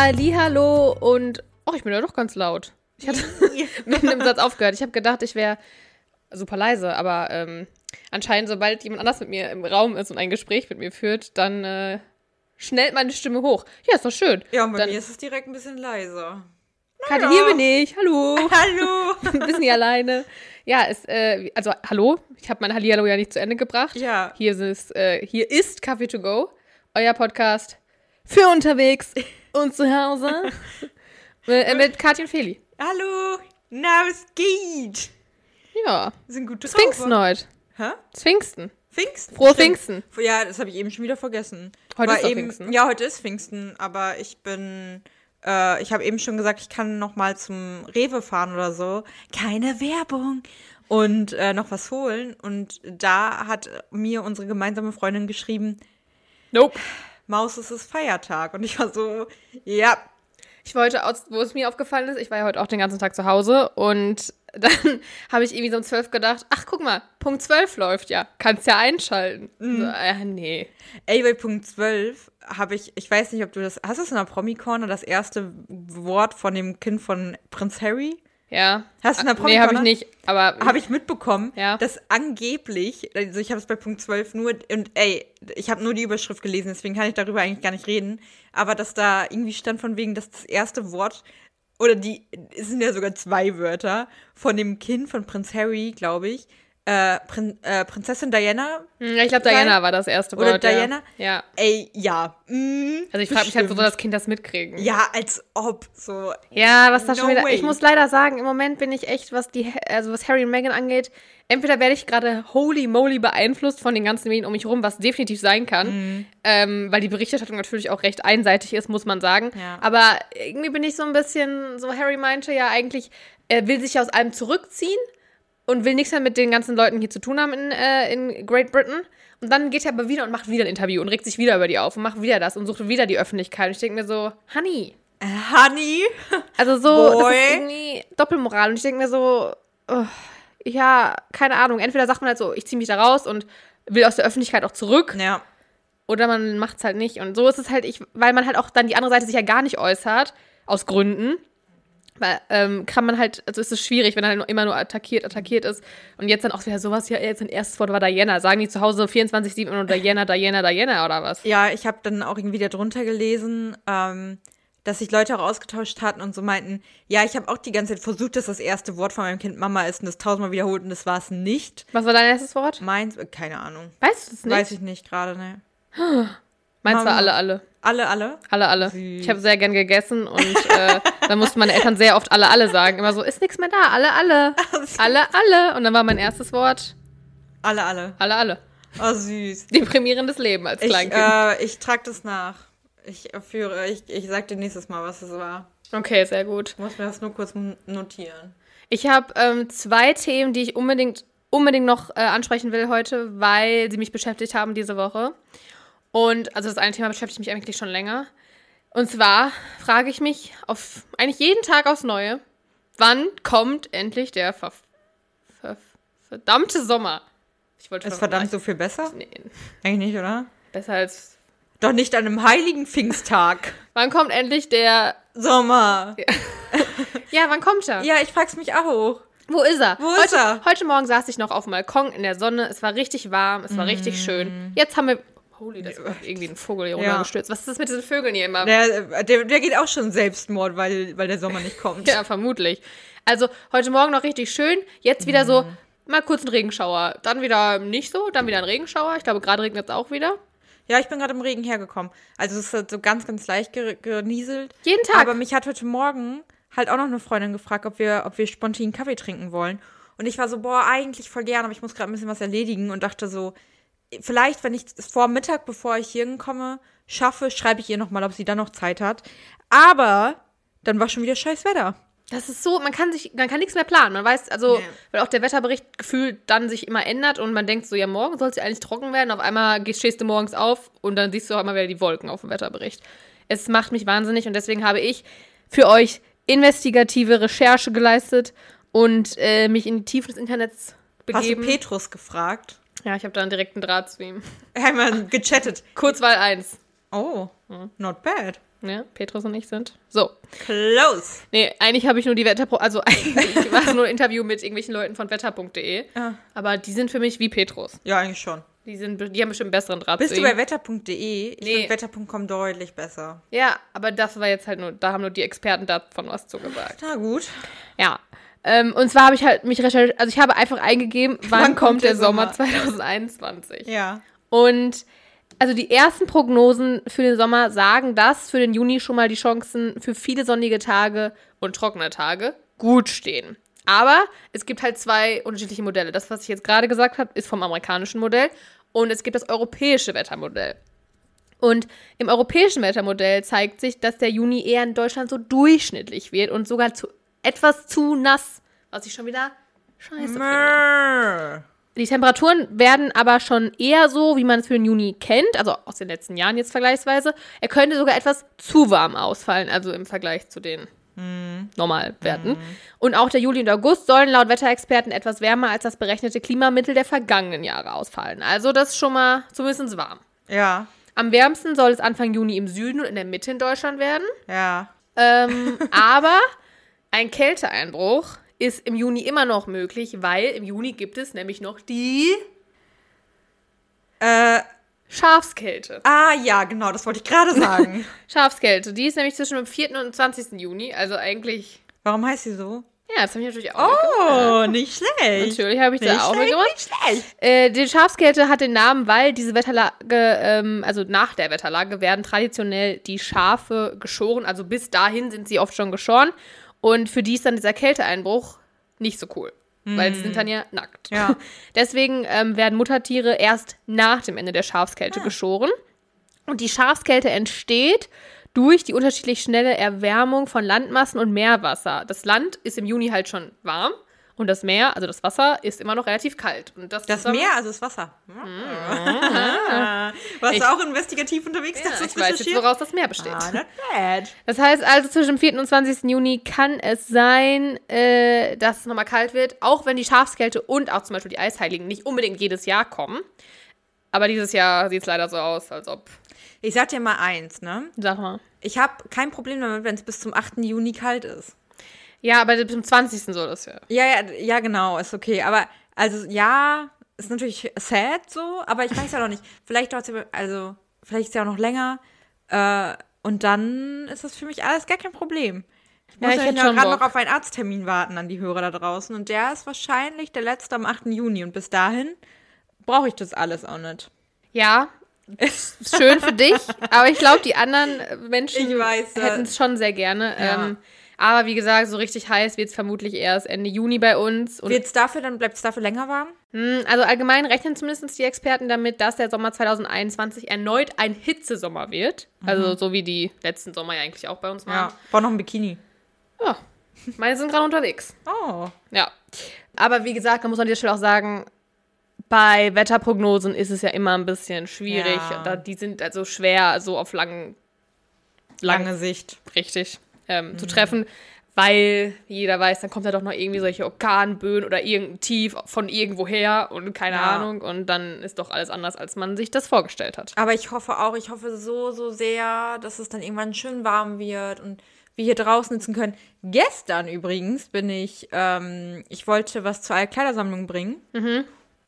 Hallo und oh, ich bin ja doch ganz laut. Ich hatte mitten im Satz aufgehört. Ich habe gedacht, ich wäre super leise, aber ähm, anscheinend, sobald jemand anders mit mir im Raum ist und ein Gespräch mit mir führt, dann äh, schnellt meine Stimme hoch. Ja, ist doch schön. Ja, und bei Dann- mir ist es direkt ein bisschen leiser. Katja, hier bin ich. Hallo. Hallo! Ein bisschen hier alleine. Ja, ist, äh, also hallo. Ich habe mein Hallihallo ja nicht zu Ende gebracht. Ja. Hier ist, es, äh, hier ist Kaffee to go, euer Podcast für unterwegs und zu Hause. äh, mit Katja und Feli. Hallo! Na, es geht! Ja. Sind gut drauf. Pfingsten heute. Hä? Pfingsten. Pfingsten? Frohe Stimmt. Pfingsten. Ja, das habe ich eben schon wieder vergessen. Heute War ist eben, Pfingsten. Ja, heute ist Pfingsten, aber ich bin. Äh, ich habe eben schon gesagt, ich kann noch mal zum Rewe fahren oder so. Keine Werbung. Und äh, noch was holen. Und da hat mir unsere gemeinsame Freundin geschrieben, Nope. Maus, es ist Feiertag. Und ich war so, ja, Ich wollte, wo es mir aufgefallen ist, ich war ja heute auch den ganzen Tag zu Hause und dann habe ich irgendwie so um 12 gedacht, ach guck mal, Punkt 12 läuft ja, kannst ja einschalten. So, äh, nee. Ey, bei Punkt 12 habe ich, ich weiß nicht, ob du das, hast du es in der Promi-Corner, das erste Wort von dem Kind von Prinz Harry? Ja. Hast du in der Nee, habe ich nicht, aber Habe ich mitbekommen, Ja. dass angeblich, also ich habe es bei Punkt 12 nur, und ey, ich habe nur die Überschrift gelesen, deswegen kann ich darüber eigentlich gar nicht reden, aber dass da irgendwie stand von wegen, dass das erste Wort, oder die, es sind ja sogar zwei Wörter, von dem Kind von Prinz Harry, glaube ich, äh, Prin, äh, Prinzessin Diana, Hm, Ja, ich glaube, Diana war das erste Oder Wort. Diana? Ja. ja. ey, ja. Mm, Also ich frage mich halt, wo soll das Kind das mitkriegen? Ja, als ob, so. Ja, was da schon No wieder. way. Ich muss leider sagen, im Moment bin ich echt, was die, also was Harry und Meghan angeht, entweder werde ich gerade holy moly beeinflusst von den ganzen Medien um mich rum, was definitiv sein kann, Mhm. ähm, weil die Berichterstattung natürlich auch recht einseitig ist, muss man sagen. Ja. Aber irgendwie bin ich so ein bisschen, so Harry meinte ja eigentlich, er will sich aus allem zurückziehen und will nichts mehr mit den ganzen Leuten hier zu tun haben in, äh, in Great Britain. Und dann geht er aber wieder und macht wieder ein Interview und regt sich wieder über die auf und macht wieder das und sucht wieder die Öffentlichkeit. Und ich denke mir so, Honey, Äh, Honey. also so, das ist irgendwie Doppelmoral. Und ich denke mir so, oh, ja, keine Ahnung. Entweder sagt man halt so, ich ziehe mich da raus und will aus der Öffentlichkeit auch zurück. Ja. Oder man macht es halt nicht. Und so ist es halt, ich, weil man halt auch dann die andere Seite sich ja gar nicht äußert, aus Gründen. Weil, ähm, kann man halt, also ist es schwierig, wenn er halt immer nur attackiert, attackiert ist. Und jetzt dann auch wieder sowas, ja, jetzt ein erstes Wort war Diana. Sagen die zu Hause 24-7 immer nur Diana, Diana, Diana oder was? Ja, ich habe dann auch irgendwie darunter gelesen, ähm, dass sich Leute auch ausgetauscht hatten und so meinten, ja, ich habe auch die ganze Zeit versucht, dass das erste Wort von meinem Kind Mama ist und das tausendmal wiederholt und das war es nicht. Was war dein erstes Wort? Meins, äh, keine Ahnung. Weißt du es nicht? Weiß ich nicht gerade, ne. Meins war alle, alle. Alle, alle? Alle, alle. Süß. Ich habe sehr gern gegessen und äh, dann mussten meine Eltern sehr oft alle, alle sagen. Immer so, ist nichts mehr da, alle, alle. Alle, alle. Und dann war mein erstes Wort, Alle, alle. alle, alle. Oh, süß. Deprimierendes Leben als Ich, Kleinkind. äh, ich trage das nach. Ich führe, ich, ich sag dir nächstes Mal, was es war. okay, sehr gut. Ich muss mir das nur kurz notieren. Ich habe ähm, zwei Themen, die ich unbedingt, unbedingt noch äh, ansprechen will heute, weil sie mich beschäftigt haben diese Woche. Und also das eine Thema beschäftigt mich eigentlich schon länger. Und zwar frage ich mich auf eigentlich jeden Tag aufs Neue, wann kommt endlich der ver ver verdammte Sommer? Ich wollte Ist verdammt so viel besser? Nee, Eigentlich nicht, oder? besser als. Doch nicht an einem heiligen Pfingsttag. Wann kommt endlich der. Sommer. Ja, wann kommt er? Ja, ich frag's mich auch. Wo ist er? Wo heute, ist er? Heute Morgen saß ich noch auf dem Balkon in der Sonne. Es war richtig warm, es war Mm. richtig schön. Jetzt haben wir. Holy, das war irgendwie ein Vogel hier Ja. runtergestürzt. Was ist das mit diesen Vögeln hier immer? Der, der, der geht auch schon Selbstmord, weil, weil der Sommer nicht kommt. Ja, vermutlich. Also heute Morgen noch richtig schön. Jetzt wieder so Mm. mal kurz ein Regenschauer. Dann wieder nicht so, dann wieder ein Regenschauer. Ich glaube, gerade regnet es auch wieder. Ja, ich bin gerade im Regen hergekommen. Also es hat so ganz, ganz leicht ge genieselt. Jeden Tag. Aber mich hat heute Morgen halt auch noch eine Freundin gefragt, ob wir, ob wir spontan Kaffee trinken wollen. Und ich war so, boah, eigentlich voll gern, aber ich muss gerade ein bisschen was erledigen und dachte so, vielleicht, wenn ich es vor Mittag, bevor ich hier hinkomme, schaffe, schreibe ich ihr nochmal, ob sie dann noch Zeit hat. Aber dann war schon wieder scheiß Wetter. Das ist so, man kann sich, man kann nichts mehr planen. Man weiß, also, Nee. weil auch der Wetterbericht gefühlt dann sich immer ändert und man denkt so, ja, morgen soll es ja eigentlich trocken werden. Auf einmal stehst du morgens auf und dann siehst du auch immer wieder die Wolken auf dem Wetterbericht. Es macht mich wahnsinnig und deswegen habe ich für euch investigative Recherche geleistet und äh, mich in die Tiefen des Internets Hast du begeben. Petrus gefragt? Ja, ich habe da einen direkten Draht zu ihm. Einmal gechattet. Kurzwahl 1. Oh, not bad. Ja, Petrus und ich sind. So. Close. Nee, eigentlich habe ich nur die Wetterpro. Also eigentlich war es nur ein Interview mit irgendwelchen Leuten von wetter.de. Ah. Aber die sind für mich wie Petrus. Ja, eigentlich schon. Die, sind, die haben bestimmt einen besseren Draht Bist zu du ihm. bei wetter.de? Ich Nee. finde wetter.com deutlich besser. Ja, aber das war jetzt halt nur, da haben nur die Experten davon was zugesagt. Na gut. Ja. Ähm, und zwar habe ich halt mich recherchiert, also ich habe einfach eingegeben, wann, kommt der, Sommer, Sommer? 2021. Ja. Und also die ersten Prognosen für den Sommer sagen, dass für den Juni schon mal die Chancen für viele sonnige Tage und trockene Tage gut stehen. Aber es gibt halt zwei unterschiedliche Modelle. Das, was ich jetzt gerade gesagt habe, ist vom amerikanischen Modell und es gibt das europäische Wettermodell. Und im europäischen Wettermodell zeigt sich, dass der Juni eher in Deutschland so durchschnittlich wird und sogar zu, etwas zu nass, was ich schon wieder scheiße finde. Die Temperaturen werden aber schon eher so, wie man es für den Juni kennt, also aus den letzten Jahren jetzt vergleichsweise. Er könnte sogar etwas zu warm ausfallen, also im Vergleich zu den Normalwerten. Und auch der Juli und August sollen laut Wetterexperten etwas wärmer als das berechnete Klimamittel der vergangenen Jahre ausfallen. Also das ist schon mal zumindest warm. Ja. Am wärmsten soll es Anfang Juni im Süden und in der Mitte in Deutschland werden. Ja. Ähm, aber ein Kälteeinbruch ist im Juni immer noch möglich, weil im Juni gibt es nämlich noch die Äh, Schafskälte. ah, ja, genau, das wollte ich gerade sagen. Schafskälte, die ist nämlich zwischen dem 4. und 20. Juni, also eigentlich. Warum heißt sie so? Ja, das habe ich natürlich auch. Oh, nicht schlecht. Natürlich habe ich Nicht da auch schlecht, mitgemacht. nicht schlecht. Äh, die Schafskälte hat den Namen, weil diese Wetterlage, ähm, also nach der Wetterlage, werden traditionell die Schafe geschoren. Also bis dahin sind sie oft schon geschoren. Und für die ist dann dieser Kälteeinbruch nicht so cool. Weil sie sind dann ja nackt. Ja. Deswegen ähm, werden Muttertiere erst nach dem Ende der Schafskälte geschoren. Und die Schafskälte entsteht durch die unterschiedlich schnelle Erwärmung von Landmassen und Meerwasser. Das Land ist im Juni halt schon warm und das Meer, also das Wasser, ist immer noch relativ kalt. Und das, Das zusammen- Meer, also das Wasser. Warst Ich- du auch investigativ unterwegs? Ja, ich weiß jetzt, woraus das Meer besteht. Ah, not bad. Das heißt also, zwischen dem 4. und 20. Juni kann es sein, äh, dass es nochmal kalt wird, auch wenn die Schafskälte und auch zum Beispiel die Eisheiligen nicht unbedingt jedes Jahr kommen. Aber dieses Jahr sieht es leider so aus, als ob. Ich sag dir mal eins, ne? Sag mal. Ich habe kein Problem damit, wenn es bis zum 8. Juni kalt ist. Ja, aber bis zum 20. so das ja. Ja, ja, ja, genau, ist okay. Aber, also, ja, ist natürlich sad so, aber ich weiß ja noch nicht. Vielleicht dauert es ja, also, vielleicht ist ja auch noch länger. Äh, und dann ist das für mich alles gar kein Problem. Ich Ja, muss ich ja, gerade noch auf einen Arzttermin warten an die Hörer da draußen. Und der ist wahrscheinlich der letzte am 8. Juni. Und bis dahin brauche ich das alles auch nicht. Ja, ist schön für dich, aber ich glaube, die anderen äh, Menschen ja. hätten es schon sehr gerne. Ja. Ähm, aber wie gesagt, so richtig heiß wird es vermutlich erst Ende Juni bei uns. Und Wird's dafür, dann bleibt es dafür länger warm? Hm, Also allgemein rechnen zumindest die Experten damit, dass der Sommer 2021 erneut ein Hitzesommer wird. Also so wie die letzten Sommer ja eigentlich auch bei uns Ja. waren. Brauch noch ein Bikini. Ja. Meine sind gerade unterwegs. Oh. Ja. Aber wie gesagt, da muss man an dieser Stelle auch sagen, bei Wetterprognosen ist es ja immer ein bisschen schwierig. Ja. Da, die sind also schwer so auf langen, lang, Lange Sicht. richtig ähm, Mhm. zu treffen, weil jeder weiß, dann kommt ja doch noch irgendwie solche Orkanböen oder irgendein Tief von irgendwoher und keine Ja. Ahnung und dann ist doch alles anders, als man sich das vorgestellt hat. Aber ich hoffe auch, ich hoffe so, so sehr, dass es dann irgendwann schön warm wird und wir hier draußen sitzen können. Gestern übrigens bin ich, ähm, ich wollte was zur Altkleidersammlung bringen.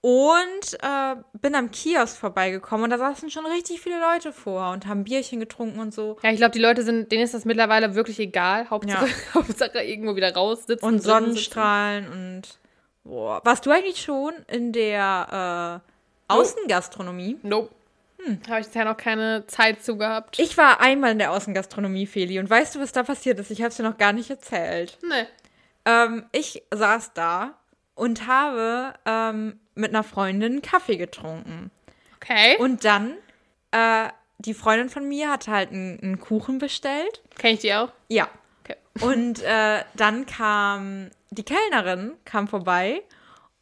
Und äh, bin am Kiosk vorbeigekommen und da saßen schon richtig viele Leute vor und haben Bierchen getrunken und so. Ja, ich glaube, die Leute sind, denen ist das mittlerweile wirklich egal. Hauptsache, Hauptsache irgendwo wieder raus sitzen. Und Sonnenstrahlen und boah. Warst du eigentlich schon in der äh, Außengastronomie? Sitzen. Nope. Habe ich bisher noch keine Zeit zu gehabt. Ich war einmal in der Außengastronomie, Feli, und weißt du, was da passiert ist? Ich habe es dir noch gar nicht erzählt. nee. Ähm, ich saß da und habe ähm, mit einer Freundin Kaffee getrunken. Okay. Und dann, äh, die Freundin von mir hatte halt einen, einen Kuchen bestellt. Kenn ich die auch? Ja. Okay. Und äh, dann kam die Kellnerin, kam vorbei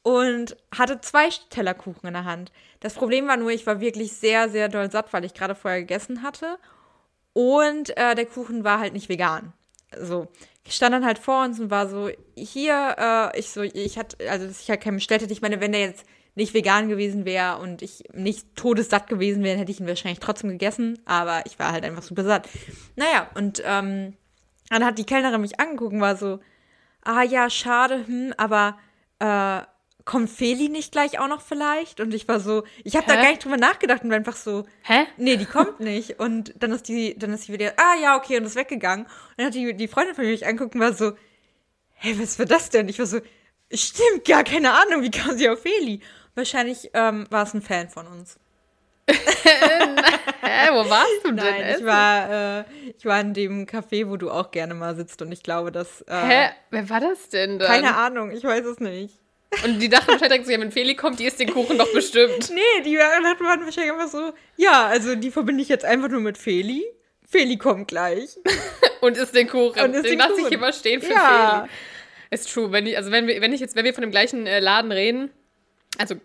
und hatte zwei Teller Kuchen in der Hand. Das Problem war nur, ich war wirklich sehr, sehr doll satt, weil ich gerade vorher gegessen hatte. Und äh, der Kuchen war halt nicht vegan. So, ich stand dann halt vor uns und war so, hier, äh, ich so, ich hatte, also dass ich halt keinen bestellt hätte. Ich meine, wenn der jetzt nicht vegan gewesen wäre und ich nicht todessatt gewesen wäre, hätte ich ihn wahrscheinlich trotzdem gegessen. Aber ich war halt einfach super satt. Naja, und ähm, dann hat die Kellnerin mich angeguckt und war so, ah ja, schade, hm, aber äh, kommt Feli nicht gleich auch noch vielleicht? Und ich war so, ich habe da Hä? gar nicht drüber nachgedacht und war einfach so, Hä? nee, die kommt nicht. Und dann ist die, dann ist sie wieder, ah ja, okay, und ist weggegangen. Und dann hat die, die Freundin von mir mich angeguckt und war so, hey, was war das denn? Ich war so, stimmt, gar keine Ahnung, wie kam sie auf Feli? Wahrscheinlich ähm, war es ein Fan von uns. Hä, wo warst du denn? Nein, ich war, äh, ich war in dem Café, wo du auch gerne mal sitzt und ich glaube, dass. Äh, Hä? Wer war das denn dann? Keine Ahnung, ich weiß es nicht. Und die dachten wahrscheinlich direkt so, ja, wenn Feli kommt, die isst den Kuchen doch bestimmt. Nee, die waren wahrscheinlich einfach so, ja, also die verbinde ich jetzt einfach nur mit Feli. Feli kommt gleich. Und isst den Kuchen. Und isst den den lasse ich immer stehen für Ja. Feli. Ist true. Wenn ich, also wenn wir, wenn ich jetzt, wenn wir von dem gleichen äh, Laden reden, also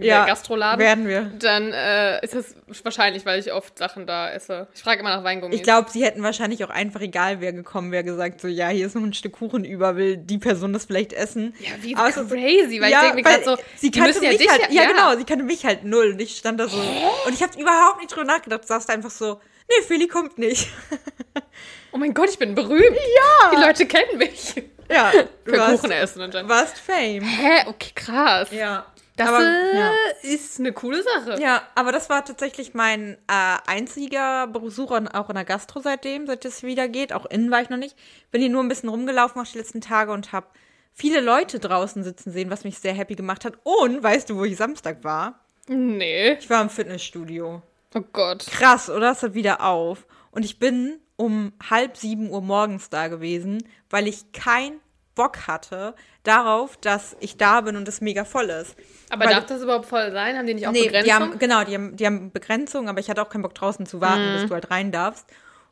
Ja, Gastroladen, werden wir. dann äh, ist das wahrscheinlich, weil ich oft Sachen da esse. Ich frage immer nach Weingummis. Ich glaube, sie hätten wahrscheinlich auch einfach, egal wer gekommen wäre, gesagt, so, ja, hier ist noch ein Stück Kuchen über, will die Person das vielleicht essen. ja, wie Aber crazy, weil ja, ich denke mir gerade so, sie die kannte müssen ja mich dich halt, ja, ja, genau, sie kannte mich halt null und ich stand da so und ich habe überhaupt nicht drüber nachgedacht, du saßt einfach so, nee, Feli kommt nicht. Oh mein Gott, ich bin berühmt. Ja. Die Leute kennen mich. ja, Für warst, Kuchen essen anscheinend. warst Fame. Hä? Okay, krass. Ja. Das aber, äh, ja. ist eine coole Sache. ja, aber das war tatsächlich mein äh, einziger Besuch auch in der Gastro seitdem, seit es wieder geht. Auch innen war ich noch nicht. Bin hier nur ein bisschen rumgelaufen auch die letzten Tage und habe viele Leute draußen sitzen sehen, was mich sehr happy gemacht hat. Und weißt du, wo ich Samstag war? Nee. Ich war im Fitnessstudio. Oh Gott. Krass, oder? Es hat wieder auf. Und ich bin um halb sieben Uhr morgens da gewesen, weil ich keinen Bock hatte darauf, dass ich da bin und es mega voll ist. Aber Weil- darf das überhaupt voll sein? Haben die nicht auch Nee, Begrenzung? die haben, genau, die haben, die haben Begrenzung, aber ich hatte auch keinen Bock draußen zu warten, bis du halt rein darfst.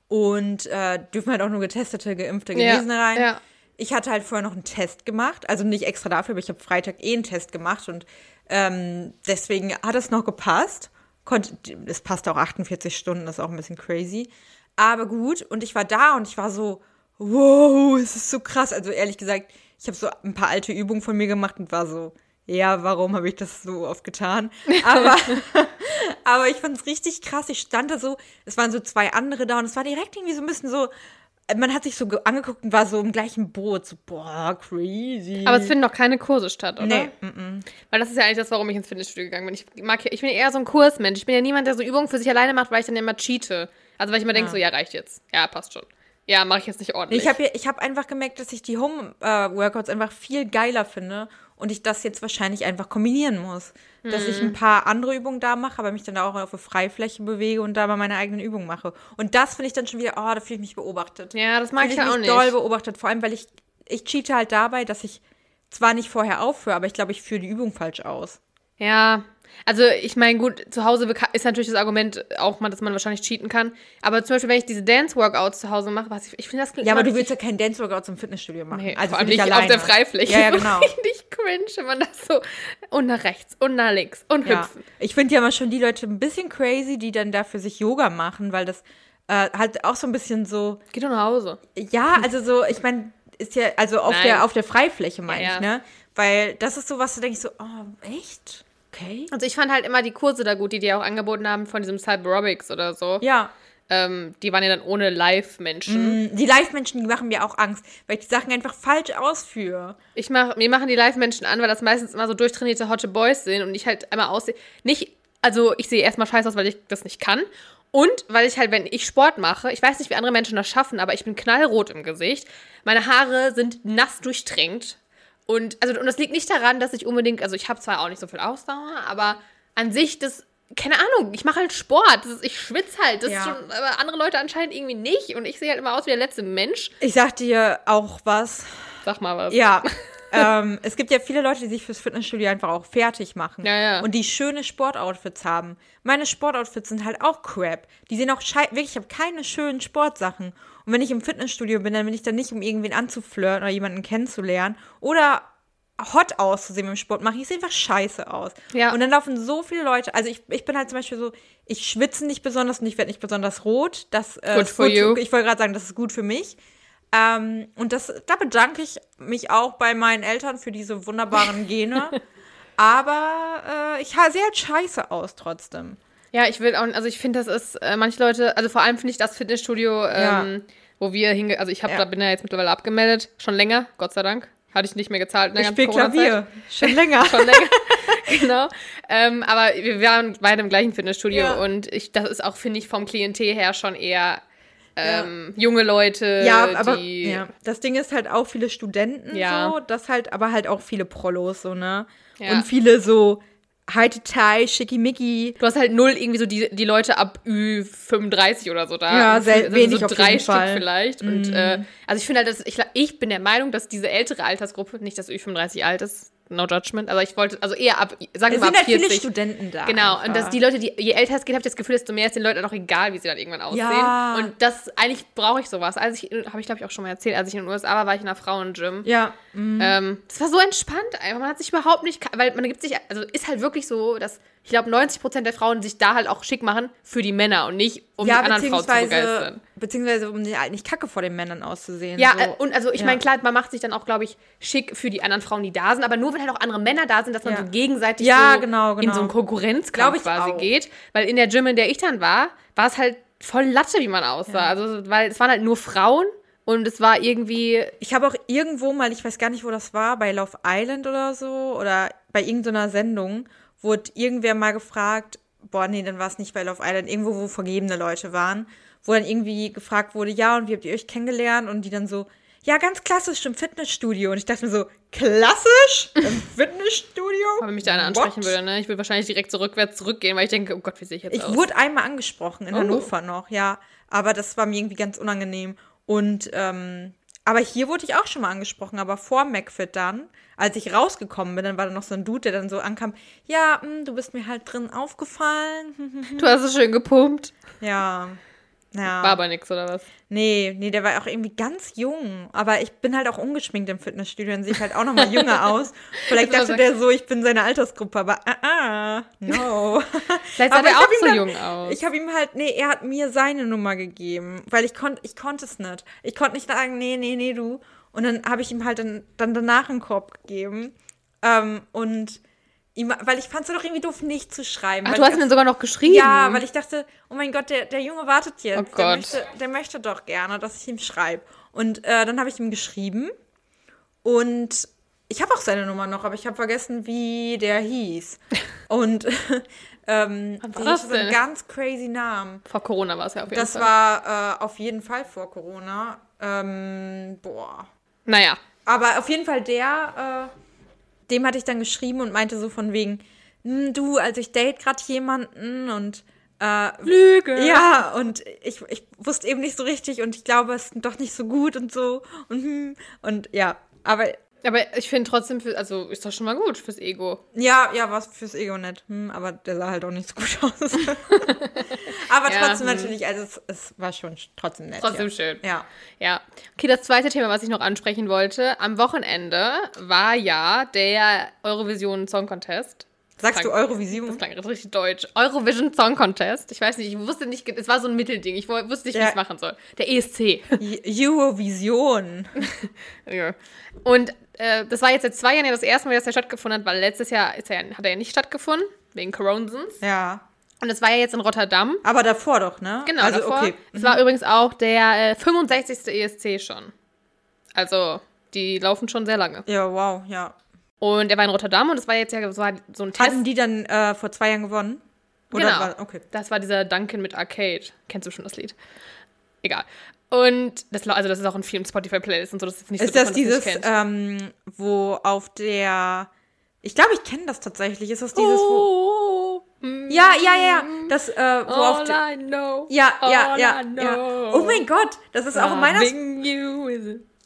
Und äh, dürfen halt auch nur getestete, geimpfte Ja, Genesene rein. ja. Ich hatte halt vorher noch einen Test gemacht, also nicht extra dafür, aber ich habe Freitag eh einen Test gemacht und ähm, deswegen hat es noch gepasst. Konnte, es passte auch 48 Stunden, das ist auch ein bisschen crazy. Aber gut, und ich war da und ich war so, wow, es ist so krass. Also ehrlich gesagt, ich habe so ein paar alte Übungen von mir gemacht und war so, ja, warum habe ich das so oft getan? Aber, aber ich fand es richtig krass. Ich stand da so, es waren so zwei andere da und es war direkt irgendwie so ein bisschen so, man hat sich so ge- angeguckt und war so im gleichen Boot. So, boah, crazy. Aber es finden noch keine Kurse statt, oder? Nee, mm, Weil das ist ja eigentlich das, warum ich ins Fitnessstudio gegangen bin. Ich, mag, ja- ich bin eher so ein Kursmensch. Ich bin ja niemand, der so Übungen für sich alleine macht, weil ich dann immer cheate. Also weil ich immer denke, so, ja, reicht jetzt. Ja, passt schon. Ja, mache ich jetzt nicht ordentlich. Ich habe ich hab einfach gemerkt, dass ich die Home-Workouts einfach viel geiler finde und ich das jetzt wahrscheinlich einfach kombinieren muss. Dass ich ein paar andere Übungen da mache, aber mich dann auch auf eine Freifläche bewege und da mal meine eigenen Übungen mache. Und das finde ich dann schon wieder, oh, da fühle ich mich beobachtet. ja, das mag Fühle ich ja auch mich nicht. doll beobachtet, vor allem, weil ich, ich cheate halt dabei, dass ich zwar nicht vorher aufhöre, aber ich glaube, ich führe die Übung falsch aus. Ja, also ich meine, gut, zu Hause ist natürlich das Argument auch mal, dass man wahrscheinlich cheaten kann. Aber zum Beispiel, wenn ich diese Dance-Workouts zu Hause mache, was ich, ich finde das klingt Ja, aber du willst ja keinen Dance-Workout zum Fitnessstudio machen. Nee, also vor allem nicht alleine. auf der Freifläche. Ja, ja, genau. Richtig cringe, wenn man das so und nach rechts und nach links und Ja. hüpfen. Ich finde ja immer schon die Leute ein bisschen crazy, die dann dafür sich Yoga machen, weil das äh, halt auch so ein bisschen so, Geh doch nach Hause. ja, also so, ich meine, ist ja, also auf Nein. der, auf der Freifläche meine Ja, ja. ich, ne? Weil das ist so was, du denkst so, oh, echt? Okay. Also ich fand halt immer die Kurse da gut, die die auch angeboten haben von diesem Cyberobics oder so. Ja. Ähm, die waren ja dann ohne Live-Menschen. Die Live-Menschen, die machen mir auch Angst, weil ich die Sachen einfach falsch ausführe. Ich mach, mir machen die Live-Menschen an, weil das meistens immer so durchtrainierte Hotte Boys sind und ich halt einmal aussehe. Nicht, also ich sehe erstmal scheiße aus, weil ich das nicht kann. Und weil ich halt, wenn ich Sport mache, ich weiß nicht, wie andere Menschen das schaffen, aber ich bin knallrot im Gesicht. Meine Haare sind nass durchtränkt. Und, also, und das liegt nicht daran, dass ich unbedingt, also ich habe zwar auch nicht so viel Ausdauer, aber an sich das, keine Ahnung, ich mache halt Sport. Ist, ich schwitze halt. Das Ja. ist schon, aber andere Leute anscheinend irgendwie nicht. Und ich sehe halt immer aus wie der letzte Mensch. Ich sag dir auch was. Sag mal was. Ja. ähm, es gibt ja viele Leute, die sich fürs Fitnessstudio einfach auch fertig machen. Ja, ja. Und die schöne Sportoutfits haben. Meine Sportoutfits sind halt auch crap. Die sehen auch schei wirklich, ich habe keine schönen Sportsachen. Und wenn ich im Fitnessstudio bin, dann bin ich da nicht, um irgendwen anzuflirten oder jemanden kennenzulernen oder hot auszusehen beim Sport machen. Ich sehe einfach scheiße aus. Ja. Und dann laufen so viele Leute, also ich, ich bin halt zum Beispiel so, ich schwitze nicht besonders und ich werde nicht besonders rot. Das äh, ist for you. Ich wollte gerade sagen, das ist gut für mich. Ähm, und das, da bedanke ich mich auch bei meinen Eltern für diese wunderbaren Gene. Aber äh, ich sehe halt scheiße aus trotzdem. Ja, ich will auch, also ich finde, das ist, äh, manche Leute, also vor allem finde ich das Fitnessstudio, ähm, wo wir hinge, also ich hab, Ja. da bin ja jetzt mittlerweile abgemeldet, schon länger, Gott sei Dank. Hatte ich nicht mehr gezahlt in der Ich spiele. Klavier. Schon länger. Schon länger. genau. Ähm, aber wir waren beide im gleichen Fitnessstudio Ja. und ich, das ist auch, finde ich, vom Klientel her schon eher ähm, junge Leute, Ja, aber die. ja. das Ding ist halt auch viele Studenten Ja. so, das halt, aber halt auch viele Prolos so, ne? Ja. Und viele so High-Detail, Schickimicki. Du hast halt null irgendwie so die, die Leute ab Ü35 oder so da. Ja, Also sel- so wenig auf drei jeden Stück Fall. Mhm. vielleicht. Und äh, also ich finde halt, dass ich, ich bin der Meinung, dass diese ältere Altersgruppe, nicht dass Ü35 alt ist, no judgment, aber ich wollte, also eher ab, sagen wir Es mal sind ab halt viele 40. Studenten da. Genau, einfach. und dass die Leute, die, je älter es geht, habe ich das Gefühl, desto mehr ist den Leuten auch egal, wie sie dann irgendwann aussehen. Ja. Und das, eigentlich brauche ich sowas. Als ich, habe ich glaube ich auch schon mal erzählt, als ich in den USA war, war ich in einer Frauengym. Ja, mm, Ähm, das war so entspannt einfach. Man hat sich überhaupt nicht, weil man gibt sich, also ist halt wirklich so, dass ich glaube 90 Prozent der Frauen sich da halt auch schick machen für die Männer und nicht um ja die anderen Frauen zu begeistern. Beziehungsweise um nicht, halt nicht kacke vor den Männern auszusehen. Ja, so. äh, und also ich Ja. meine, klar, man macht sich dann auch, glaube ich, schick für die anderen Frauen, die da sind, aber nur wenn halt auch andere Männer da sind, dass man Ja. so gegenseitig Ja, so genau, in genau. so einen Glaub Konkurrenzkampf ich quasi auch. geht. Weil in der Gym, in der ich dann war, war es halt voll Latte, wie man aussah. Also, weil es waren halt nur Frauen und es war irgendwie, Ich habe auch irgendwo mal, ich weiß gar nicht, wo das war, bei Love Island oder so, oder bei irgendeiner Sendung, wurde irgendwer mal gefragt, boah, nee, dann war es nicht bei Love Island, irgendwo, wo vergebene Leute waren, wo dann irgendwie gefragt wurde, ja, und wie habt ihr euch kennengelernt? Und die dann so, ja, ganz klassisch im Fitnessstudio. Und ich dachte mir so, klassisch im Fitnessstudio? wenn mich da einer ansprechen What? würde, ne? Ich würde wahrscheinlich direkt so rückwärts zurückgehen, weil ich denke, oh Gott, wie sehe ich jetzt Ich aus? wurde einmal angesprochen in Oh. Hannover noch, ja. Aber das war mir irgendwie ganz unangenehm. Und, ähm, aber hier wurde ich auch schon mal angesprochen, aber vor McFit dann, als ich rausgekommen bin, dann war da noch so ein Dude, der dann so ankam, ja, hm, du bist mir halt drin aufgefallen. Du hast es schön gepumpt. ja. Ja. War aber nix, oder was? Nee, nee, der war auch irgendwie ganz jung. Aber ich bin halt auch ungeschminkt im Fitnessstudio, dann sehe ich halt auch noch mal jünger aus. Vielleicht dachte der so, ich bin seine Altersgruppe, aber ah, ah no. Vielleicht sah Aber der auch so dann- jung aus. Ich habe ihm halt, nee, er hat mir seine Nummer gegeben, weil ich konnte, ich konnte es nicht. Ich konnte nicht sagen, nee, nee, nee, du. Und dann habe ich ihm halt dann, dann danach einen Korb gegeben. Ähm, und weil ich fand es doch irgendwie doof, nicht zu schreiben. Ach, du hast mir sogar noch geschrieben. ja, weil ich dachte, oh mein Gott, der, der Junge wartet jetzt. Oh Der, Gott. möchte, der möchte doch gerne, dass ich ihm schreibe. Und äh, dann habe ich ihm geschrieben und ich habe auch seine Nummer noch, aber ich habe vergessen, wie der hieß. Und ähm, der das hatte so denn? ganz crazy Namen. Vor Corona war es ja auf jeden Das Fall. war äh, auf jeden Fall vor Corona. Ähm, boah. Naja. Aber auf jeden Fall der, äh, dem hatte ich dann geschrieben und meinte so von wegen, "Hm, du, also ich date gerade jemanden und äh, Lüge. ja, und ich, ich wusste eben nicht so richtig und ich glaube, es ist doch nicht so gut und so und hm, und ja, aber Aber ich finde trotzdem, für, also ist doch schon mal gut fürs Ego. ja, ja, was fürs Ego nett, hm, aber der sah halt auch nicht so gut aus. aber Ja, trotzdem hm. natürlich, also es, es war schon trotzdem nett. Trotzdem ja. schön. Ja. Ja. Okay, das zweite Thema, was ich noch ansprechen wollte. Am Wochenende war ja der Eurovision Song Contest. Sagst du Klang- Eurovision? Das klang richtig deutsch. Eurovision Song Contest. Ich weiß nicht, ich wusste nicht, es war so ein Mittelding. Ich wusste nicht, wie ich es machen soll. Der ESC. Eurovision. ja. Und äh, das war jetzt seit zwei Jahren ja das erste Mal, dass er stattgefunden hat, weil letztes Jahr ist er, hat er ja nicht stattgefunden, wegen Coronasons. Ja. Und es war ja jetzt in Rotterdam. Aber davor doch, ne? Genau, also, davor. okay. Es war übrigens auch der äh, 65. ESC schon. Also, die laufen schon sehr lange. Ja, wow, ja. Und er war in Rotterdam und es war jetzt ja so, ein- so ein Test. Hatten die dann äh, vor zwei Jahren gewonnen? Oder Genau. War, okay. Das war dieser Duncan mit Arcade. Kennst du schon das Lied? Egal. Und das, also das ist auch in vielen Spotify-Playlists und so. Das ist nicht Ist so, das dieses, kennt. ähm, wo auf der. Ich glaube, ich kenne das tatsächlich. Ist das dieses, wo. oh, mm, Ja, ja, ja, ja. Das, äh, wo auf all der. I know. Ja, ja, ja, I know. ja. Oh mein Gott, das ist auch in meiner. You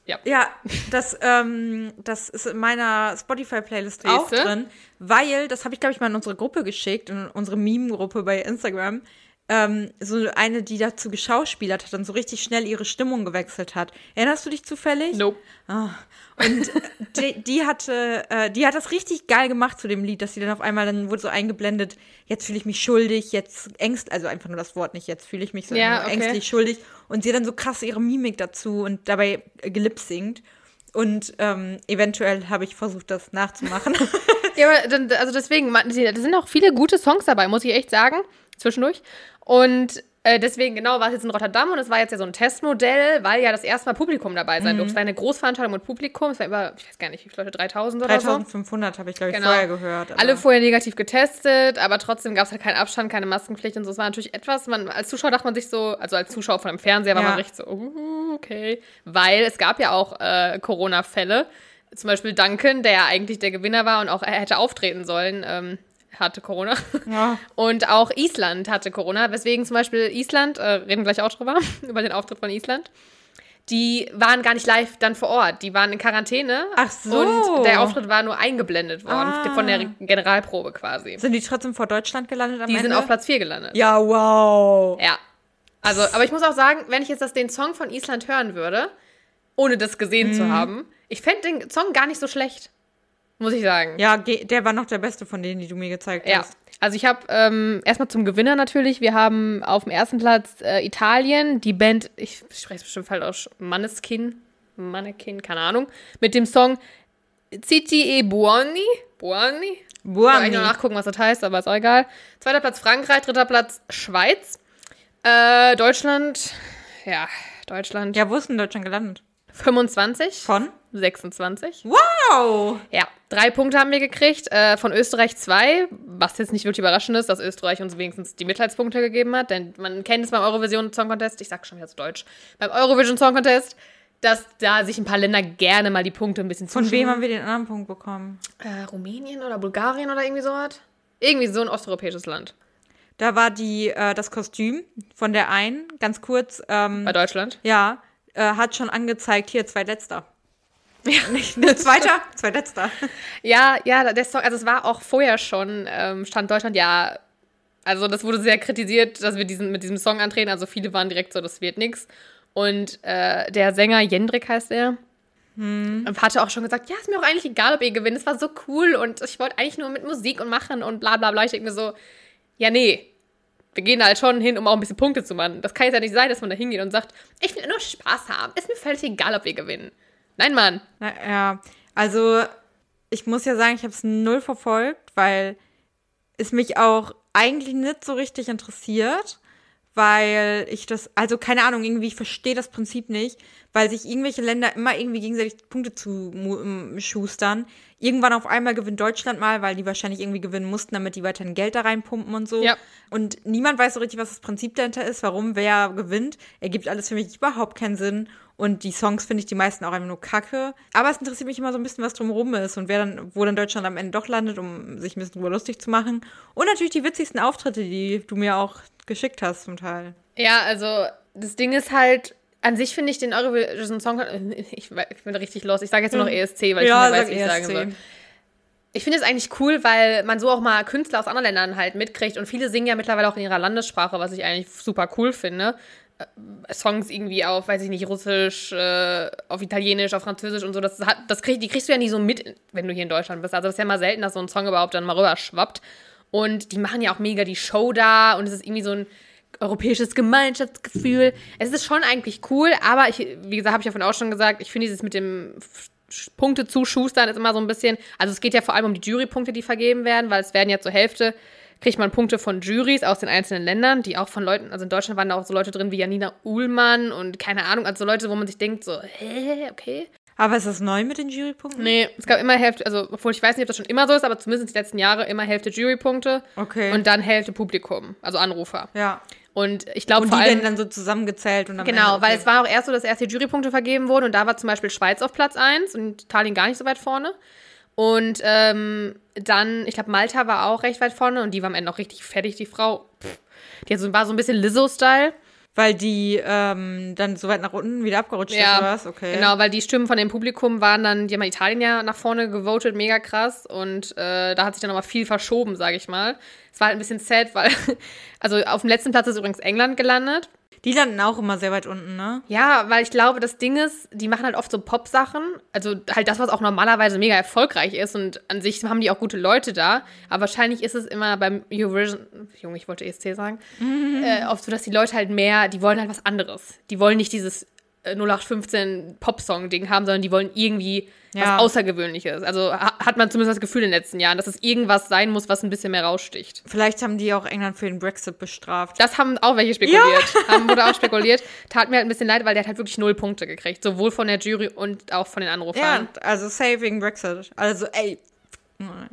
Ja. Ja, das, ähm, das ist in meiner Spotify-Playlist auch drin, weil, das habe ich, glaube ich, mal in unsere Gruppe geschickt, in unsere Meme-Gruppe bei Instagram, ähm, so eine, die dazu geschauspielert hat und so richtig schnell ihre Stimmung gewechselt hat. Erinnerst du dich zufällig? Nope. Ah. Und die, die hatte, äh, die hat das richtig geil gemacht zu dem Lied, dass sie dann auf einmal, dann wurde so eingeblendet, jetzt fühle ich mich schuldig, jetzt ängst, also einfach nur das Wort nicht, jetzt fühle ich mich so Ja, okay. ängstlich schuldig. Und sie hat dann so krass ihre Mimik dazu und dabei äh, gelipsingt. Und ähm, eventuell habe ich versucht, das nachzumachen. Ja, aber dann, also deswegen, da sind auch viele gute Songs dabei, muss ich echt sagen, zwischendurch. Und äh, deswegen, genau, war es jetzt in Rotterdam und es war jetzt ja so ein Testmodell, weil ja das erste Mal Publikum dabei sein durfte. Es war eine Großveranstaltung mit Publikum, es war über, ich weiß gar nicht, wie viele Leute, 3000 oder so. 3500 habe ich, glaube ich, Genau. vorher gehört. Alle vorher negativ getestet, aber trotzdem gab es halt keinen Abstand, keine Maskenpflicht und so. Es war natürlich etwas, man, als Zuschauer dachte man sich so, also als Zuschauer von dem Fernseher war Ja. man richtig so, uh, okay. Weil es gab ja auch äh, Corona-Fälle. Zum Beispiel Duncan, der ja eigentlich der Gewinner war und auch er hätte auftreten sollen, ähm, hatte Corona. Ja. Und auch Island hatte Corona, weswegen zum Beispiel Island, äh, reden gleich auch drüber, über den Auftritt von Island, die waren gar nicht live dann vor Ort. Die waren in Quarantäne. Ach so. Und der Auftritt war nur eingeblendet worden Ah. von der Generalprobe quasi. Sind die trotzdem vor Deutschland gelandet am Die Ende? sind auf Platz 4 gelandet. Ja, wow. Ja. Also, aber ich muss auch sagen, wenn ich jetzt das, den Song von Island hören würde, ohne das gesehen Mhm. zu haben, ich fände den Song gar nicht so schlecht. Muss ich sagen. Ja, der war noch der beste von denen, die du mir gezeigt Ja. hast. Also ich habe ähm, erstmal zum Gewinner natürlich, wir haben auf dem ersten Platz äh, Italien, die Band, ich spreche es bestimmt falsch aus, Manneskin, Mannequin, keine Ahnung, mit dem Song Citi e Buoni, Buoni, Ich will eigentlich noch nachgucken, was das heißt, aber ist auch egal. Zweiter Platz Frankreich, dritter Platz Schweiz. Äh, Deutschland, ja, Deutschland Ja, wo ist denn Deutschland gelandet? 25, Von? 26. Wow. Ja, drei Punkte haben wir gekriegt. Äh, von Österreich zwei, was jetzt nicht wirklich überraschend ist, dass Österreich uns wenigstens die Mitleidspunkte gegeben hat. Denn man kennt es beim Eurovision Song Contest, ich sag schon zu Deutsch, beim Eurovision Song Contest, dass da sich ein paar Länder gerne mal die Punkte ein bisschen Von wem haben wir den anderen Punkt bekommen? Äh, Rumänien oder Bulgarien oder irgendwie sowas? Irgendwie so ein osteuropäisches Land. Da war die, äh, das Kostüm von der einen, ganz kurz, ähm, Bei Deutschland. ja, äh, hat schon angezeigt, hier, zweitletzter. Ja, nicht, nicht zweiter, zweitletzter. Ja, ja, der Song, also es war auch vorher schon, ähm, stand Deutschland ja, also das wurde sehr kritisiert, dass wir diesen, mit diesem Song antreten. Also viele waren direkt so, das wird nix. Und äh, der Sänger Jendrik heißt er. Hatte auch schon gesagt, ja, ist mir auch eigentlich egal, ob ihr gewinnt. Es war so cool und ich wollte eigentlich nur mit Musik und machen und bla bla bla. Ich denke mir so, ja, nee. Wir gehen da halt schon hin, um auch ein bisschen Punkte zu machen. Das kann jetzt ja nicht sein, dass man da hingeht und sagt, ich will nur Spaß haben. Ist mir völlig egal, ob wir gewinnen. Nein, Mann. Na, ja, also ich muss ja sagen, ich habe es null verfolgt, weil es mich auch eigentlich nicht so richtig interessiert, weil ich das, also keine Ahnung, irgendwie, ich verstehe das Prinzip nicht, weil sich irgendwelche Länder immer irgendwie gegenseitig Punkte zu ähm, schustern. Irgendwann auf einmal gewinnt Deutschland mal, weil die wahrscheinlich irgendwie gewinnen mussten, damit die weiterhin Geld da reinpumpen und so. Ja. Und niemand weiß so richtig, was das Prinzip dahinter ist, warum wer gewinnt. Ergibt alles für mich überhaupt keinen Sinn. Und die Songs finde ich die meisten auch einfach nur kacke. Aber es interessiert mich immer so ein bisschen, was drumherum ist und wer dann, wo dann Deutschland am Ende doch landet, um sich ein bisschen drüber lustig zu machen. Und natürlich die witzigsten Auftritte, die du mir auch geschickt hast zum Teil. Ja, also das Ding ist halt, an sich finde ich den Eurovision Song, ich, ich bin richtig los. Ich sage jetzt nur noch ESC, weil ich Ja, nicht mehr weiß, wie ich sagen ESC. soll. Ich finde es eigentlich cool, weil man so auch mal Künstler aus anderen Ländern halt mitkriegt und viele singen ja mittlerweile auch in ihrer Landessprache, was ich eigentlich super cool finde. Äh, Songs irgendwie auf, weiß ich nicht, Russisch, äh, auf Italienisch, auf Französisch und so. Das, hat, das krieg, die kriegst du ja nie so mit, wenn du hier in Deutschland bist. Also das ist ja mal selten, dass so ein Song überhaupt dann mal rüber schwappt. Und die machen ja auch mega die Show da und es ist irgendwie so ein europäisches Gemeinschaftsgefühl. Es ist schon eigentlich cool, aber ich, wie gesagt, habe ich ja vorhin auch schon gesagt, ich finde dieses mit dem Punkte zuschustern ist immer so ein bisschen, also es geht ja vor allem um die Jurypunkte, die vergeben werden, weil es werden ja zur Hälfte, kriegt man Punkte von Juries aus den einzelnen Ländern, die auch von Leuten, also in Deutschland waren da auch so Leute drin wie Janina Uhlmann und keine Ahnung, also so Leute, wo man sich denkt, so, hä, okay. Aber ist das neu mit den Jurypunkten? Nee, es gab immer Hälfte, also obwohl ich weiß nicht, ob das schon immer so ist, aber zumindest die letzten Jahre immer Hälfte Jurypunkte Okay. und dann Hälfte Publikum, also Anrufer. ja. Und ich glaube Und vor die allem. werden dann so zusammengezählt und am Genau, Ende, weil okay. es war auch erst so, dass erst die Jurypunkte vergeben wurden und da war zum Beispiel Schweiz auf Platz 1 und Italien gar nicht so weit vorne. Und ähm, dann, ich glaube, Malta war auch recht weit vorne und die war am Ende auch richtig fertig, die Frau. Pff, die hat so, war so ein bisschen Lizzo-Style. Weil die ähm, dann so weit nach unten wieder abgerutscht ist, oder was? Okay. Genau, weil die Stimmen von dem Publikum waren dann, die haben Italien ja nach vorne gewotet, mega krass. Und äh, da hat sich dann nochmal viel verschoben, sage ich mal. Es war halt ein bisschen sad, weil, also auf dem letzten Platz ist übrigens England gelandet. Die landen auch immer sehr weit unten, ne? Ja, weil ich glaube, das Ding ist, die machen halt oft so Pop-Sachen. Also halt das, was auch normalerweise mega erfolgreich ist. Und an sich haben die auch gute Leute da. Aber wahrscheinlich ist es immer beim Eurovision, Junge, ich wollte ESC sagen, äh, oft so, dass die Leute halt mehr, die wollen halt was anderes. Die wollen nicht dieses 0815 Popsong-Ding haben, sondern die wollen irgendwie Ja. was Außergewöhnliches. Also ha hat man zumindest das Gefühl in den letzten Jahren, dass es irgendwas sein muss, was ein bisschen mehr raussticht. Vielleicht haben die auch England für den Brexit bestraft. Das haben auch welche spekuliert. Haben, wurde auch spekuliert. Tat mir halt ein bisschen leid, weil der hat halt wirklich null Punkte gekriegt. Sowohl von der Jury und auch von den Ja, Anrufern. also saving Brexit. Also, ey.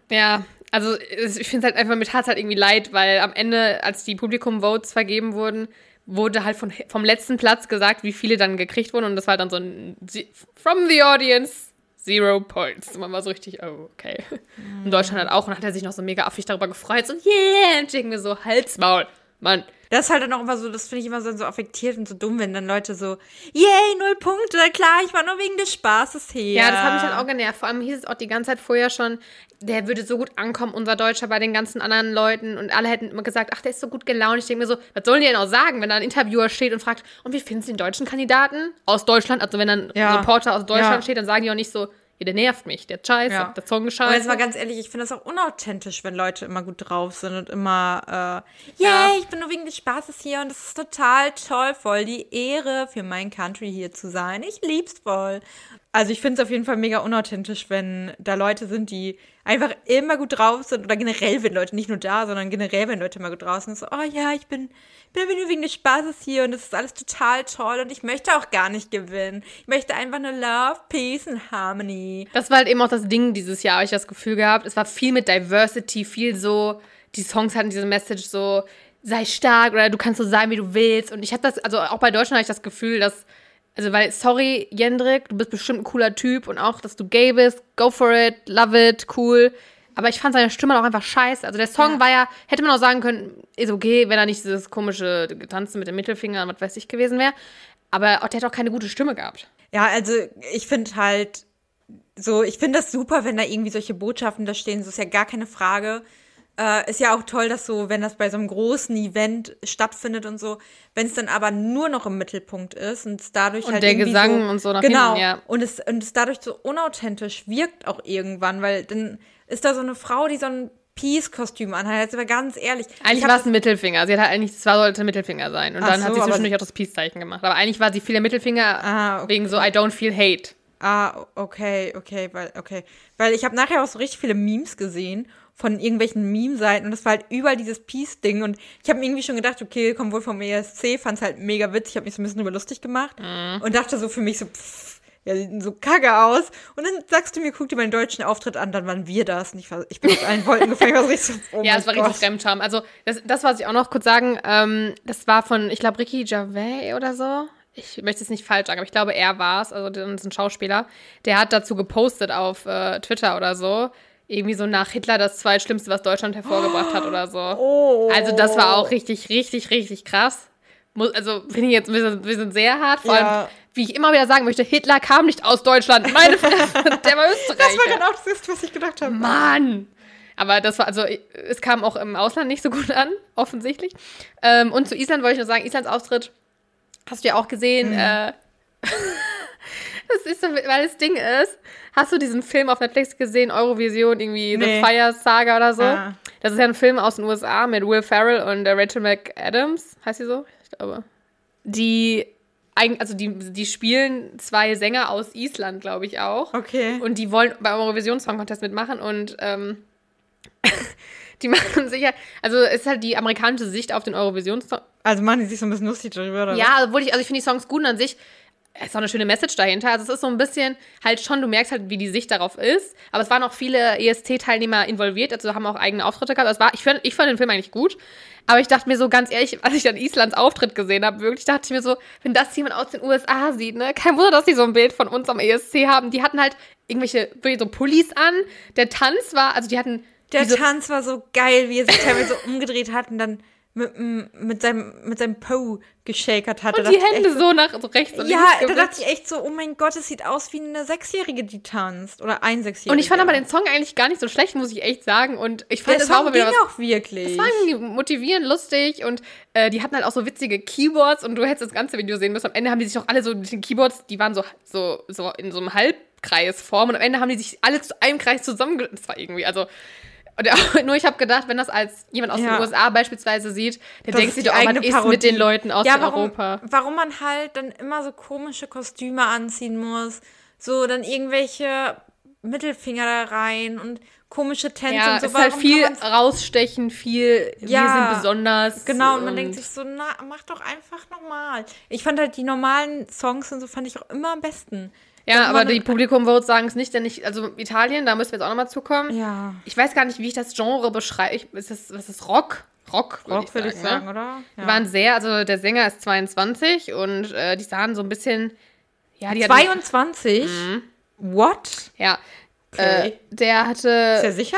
Ja, also ich finde es halt einfach, mir tat es halt irgendwie leid, weil am Ende, als die Publikum-Votes vergeben wurden, wurde halt von, vom letzten Platz gesagt, wie viele dann gekriegt wurden. Und das war dann so ein From the Audience, Zero Points. Man war so richtig, oh, okay. Und Deutschland hat auch und hat er sich noch so mega affig darüber gefreut. So, yeah! Und ich denke mir so, Halsmaul. Mann, Das ist halt dann auch immer so, das finde ich immer so, so affektiert und so dumm, wenn dann Leute so, yay, null Punkte, klar, ich war nur wegen des Spaßes hier. Ja, das hat mich halt auch genervt. Vor allem hieß es auch die ganze Zeit vorher schon, der würde so gut ankommen, unser Deutscher, bei den ganzen anderen Leuten. Und alle hätten immer gesagt, ach, der ist so gut gelaunt. Ich denke mir so, was sollen die denn auch sagen, wenn da ein Interviewer steht und fragt, und wie finden Sie den deutschen Kandidaten aus Deutschland? Also wenn dann Ja. ein Reporter aus Deutschland Ja. steht, dann sagen die auch nicht so, der nervt mich, der scheiße, Ja. der Song ist Und jetzt mal scheiße. ganz ehrlich, ich finde das auch unauthentisch, wenn Leute immer gut drauf sind und immer, äh, yay, Ja. ich bin nur wegen des Spaßes hier und das ist total toll, voll die Ehre für mein Country hier zu sein. Ich lieb's voll. Also ich finde es auf jeden Fall mega unauthentisch, wenn da Leute sind, die einfach immer gut drauf sind oder generell, wenn Leute, nicht nur da, sondern generell, wenn Leute immer gut drauf sind, so, oh ja, ich bin, bin nur wegen des Spaßes hier und das ist alles total toll und ich möchte auch gar nicht gewinnen. Ich möchte einfach nur Love, Peace and Harmony. Das war halt eben auch das Ding dieses Jahr, habe ich das Gefühl gehabt. Es war viel mit Diversity, viel so, die Songs hatten diese Message so, sei stark oder du kannst so sein, wie du willst. Und ich habe das, also auch bei Deutschland habe ich das Gefühl, dass, also weil, sorry, Jendrik, du bist bestimmt ein cooler Typ und auch, dass du gay bist, go for it, love it, cool. Aber ich fand seine Stimme auch einfach scheiße. Also der Song Ja. war ja, hätte man auch sagen können, ist okay, wenn er nicht dieses komische Tanzen mit dem Mittelfinger und was weiß ich gewesen wäre. Aber auch, der hat auch keine gute Stimme gehabt. Ja, also ich finde halt so, ich finde das super, wenn da irgendwie solche Botschaften da stehen, so ist ja gar keine Frage. Äh, ist ja auch toll, dass so, wenn das bei so einem großen Event stattfindet und so, wenn es dann aber nur noch im Mittelpunkt ist und es dadurch Und halt der Gesang so, und so nach genau, hinten, ja. und es und es dadurch so unauthentisch wirkt auch irgendwann, weil dann ist da so eine Frau, die so ein Peace-Kostüm anhat. Jetzt aber ganz ehrlich, Eigentlich war es ein Mittelfinger. Sie hat halt eigentlich, war, sollte ein Mittelfinger sein. Und Ach dann so, hat sie zwischendurch auch das Peace-Zeichen gemacht. Aber eigentlich war sie viel der Mittelfinger Ah, okay. wegen so I don't feel hate. Ah, okay, okay, weil, okay. Weil ich habe nachher auch so richtig viele Memes gesehen von irgendwelchen Meme-Seiten und das war halt überall dieses Peace-Ding und ich habe mir irgendwie schon gedacht, okay, kommt wohl vom ESC, fand's halt mega witzig, habe mich so ein bisschen drüber lustig gemacht Mhm. und dachte so für mich so, pff, ja, sehen so kacke aus. Und dann sagst du mir, guck dir meinen deutschen Auftritt an, dann waren wir das. Und ich, war, ich bin aus allen Wolken gefallen. Ich war so oh ja, es war Gott. richtig Fremdscham. Also, das, das, was ich auch noch kurz sagen, ähm, das war von, ich glaube, Ricky Gervais oder so. Ich möchte es nicht falsch sagen, aber ich glaube, er war es, also das ist ein Schauspieler. Der hat dazu gepostet auf äh, Twitter oder so. Irgendwie so nach Hitler das zweitschlimmste, was Deutschland hervorgebracht hat oder so. Oh. Also das war auch richtig, richtig, richtig krass. Also finde ich jetzt ein bisschen, ein bisschen sehr hart. Vor Ja. allem, wie ich immer wieder sagen möchte, Hitler kam nicht aus Deutschland. Meine Fresse, der war Das war Österreicher. genau das, was ich gedacht habe. Mann! Aber das war, also es kam auch im Ausland nicht so gut an, offensichtlich. Ähm, und zu Island wollte ich nur sagen, Islands Auftritt hast du ja auch gesehen. Mhm. Äh, das ist so, weil das Ding ist, hast du diesen Film auf Netflix gesehen, Eurovision, irgendwie Nee. The Fire Saga oder so? Ah. Das ist ja ein Film aus den USA mit Will Ferrell und äh, Rachel McAdams, heißt sie so? Ich glaube. Die, also die, die spielen zwei Sänger aus Island, glaube ich auch. Okay. Und die wollen beim Eurovision Song Contest mitmachen und ähm, die machen sicher, also es ist halt die amerikanische Sicht auf den Eurovision Song. Also machen die sich so ein bisschen lustig darüber, oder? Ja, obwohl ich, also ich finde die Songs gut an sich ist auch eine schöne Message dahinter. Also es ist so ein bisschen halt schon, du merkst halt, wie die Sicht darauf ist. Aber es waren auch viele ESC-Teilnehmer involviert, also haben auch eigene Auftritte gehabt. Also Es war, ich, fand, ich fand den Film eigentlich gut. Aber ich dachte mir so ganz ehrlich, als ich dann Islands Auftritt gesehen habe, wirklich dachte ich mir so, wenn das jemand aus den USA sieht, ne, kein Wunder, dass die so ein Bild von uns am ESC haben. Die hatten halt irgendwelche, so Pullis an. Der Tanz war, also die hatten Der Tanz war so geil, wie er sich teilweise so umgedreht hat und dann mit, mit seinem, mit seinem Po geschakert hat. Da und die Hände echt so nach so rechts und Ja, links da gewischt. dachte ich echt so, oh mein Gott, es sieht aus wie eine Sechsjährige, die tanzt. Oder ein Sechsjähriger. Und ich fand aber den Song eigentlich gar nicht so schlecht, muss ich echt sagen. Und ich fand Der das war Song wieder ging was auch wirklich. Das war irgendwie motivierend, lustig und äh, die hatten halt auch so witzige Keyboards und du hättest das ganze Video sehen müssen. Am Ende haben die sich auch alle so mit den Keyboards, die waren so, so, so in so einem Halbkreisform und am Ende haben die sich alle zu einem Kreis zusammen. Das war irgendwie, also Und nur ich habe gedacht, wenn das als jemand aus Ja. den USA beispielsweise sieht, der Das denkt sich doch, eigene ist mit den Leuten aus ja, warum, Europa? warum man halt dann immer so komische Kostüme anziehen muss. So dann irgendwelche Mittelfinger da rein und komische Tänze Ja, und so. es ist halt viel rausstechen, viel, wir Ja, sind besonders. Genau, und man denkt sich so, na, mach doch einfach normal. Ich fand halt die normalen Songs und so fand ich auch immer am besten. Ja, aber die dann- Publikum-Votes sagen es nicht, denn ich, also Italien, da müssen wir jetzt auch nochmal zukommen. Ja. Ich weiß gar nicht, wie ich das Genre beschreibe. Ich- Ist das, was ist Rock? Rock, würd Rock würde ich sagen, ne? oder? Die waren sehr, also der Sänger ist 22 und äh, die sahen so ein bisschen, ja, die hatten, 22? What? ja, Okay. äh, der hatte, Ist er sicher?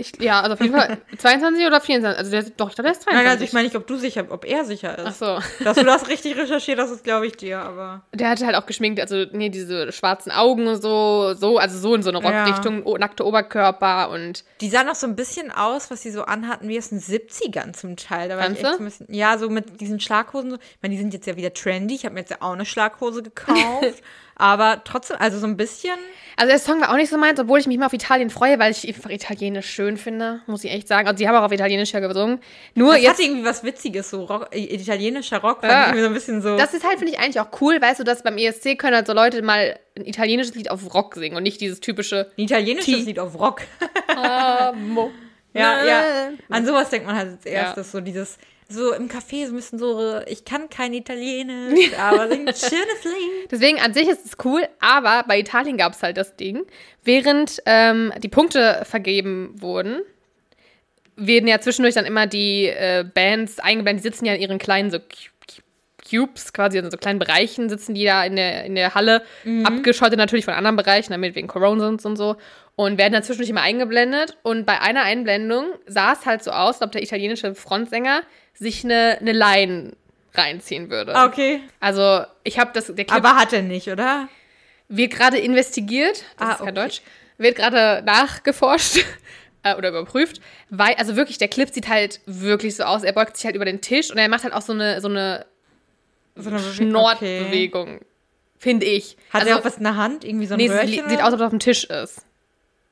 Ich, ja, also auf jeden Fall 22 oder 24, also der, doch, ich glaube, der ist 22. Nein, also ich meine nicht, ob du sicher, ob er sicher ist. Ach so. Dass du das richtig recherchiert hast, das glaube ich dir, aber. Der hatte halt auch geschminkt, also nee, diese schwarzen Augen und so, so, also so in so eine Ja. Rockrichtung, o- nackte Oberkörper und Die sahen auch so ein bisschen aus, was sie so anhatten, wie aus den 70ern zum Teil. Da war ich echt so ein bisschen, ja, so mit diesen Schlaghosen. so. Ich meine, die sind jetzt ja wieder trendy. Ich habe mir jetzt ja auch eine Schlaghose gekauft. aber trotzdem, also so ein bisschen. Also der Song war auch nicht so meins, obwohl ich mich mal auf Italien freue, weil ich einfach Italienisch schön finde, muss ich echt sagen. Also die haben auch auf Italienisch ja gesungen. Nur Das jetzt, hatte irgendwie was Witziges, so Rock, italienischer Rock, fand Ja. ich so ein bisschen so. das ist halt, finde ich, eigentlich auch cool, weißt du, dass beim ESC können halt so Leute mal ein italienisches Lied auf Rock singen und nicht dieses typische ein italienisches Ti- Lied auf Rock. Ja, ja. An sowas denkt man halt als erstes, Ja. so dieses, so im Café so ein bisschen so, ich kann kein Italienisch, aber ein schönes Lied. Deswegen an sich ist es cool, aber bei Italien gab es halt das Ding, während ähm, die Punkte vergeben wurden, werden ja zwischendurch dann immer die äh, Bands eingeblendet, die sitzen ja in ihren kleinen so Cu- Cu- Cubes, quasi in so kleinen Bereichen, sitzen die da in der, in der Halle, abgeschottet natürlich von anderen Bereichen, damit wegen Corona und so, und werden dann zwischendurch immer eingeblendet. Und bei einer Einblendung sah es halt so aus, als ob der italienische Frontsänger sich eine, eine Line reinziehen würde. Okay. Also, ich habe das, der Clip Aber hat er nicht, oder? wird gerade investigiert, das Ah, ist kein okay. Deutsch, wird gerade nachgeforscht äh, oder überprüft, weil, also wirklich, der Clip sieht halt wirklich so aus, er beugt sich halt über den Tisch und er macht halt auch so eine, so eine So eine Bewe- Schnortbewegung, finde ich. Hat also, er auch was in der Hand? Irgendwie so ein nee, Röhrchen? sieht oder? aus, als ob er auf dem Tisch ist.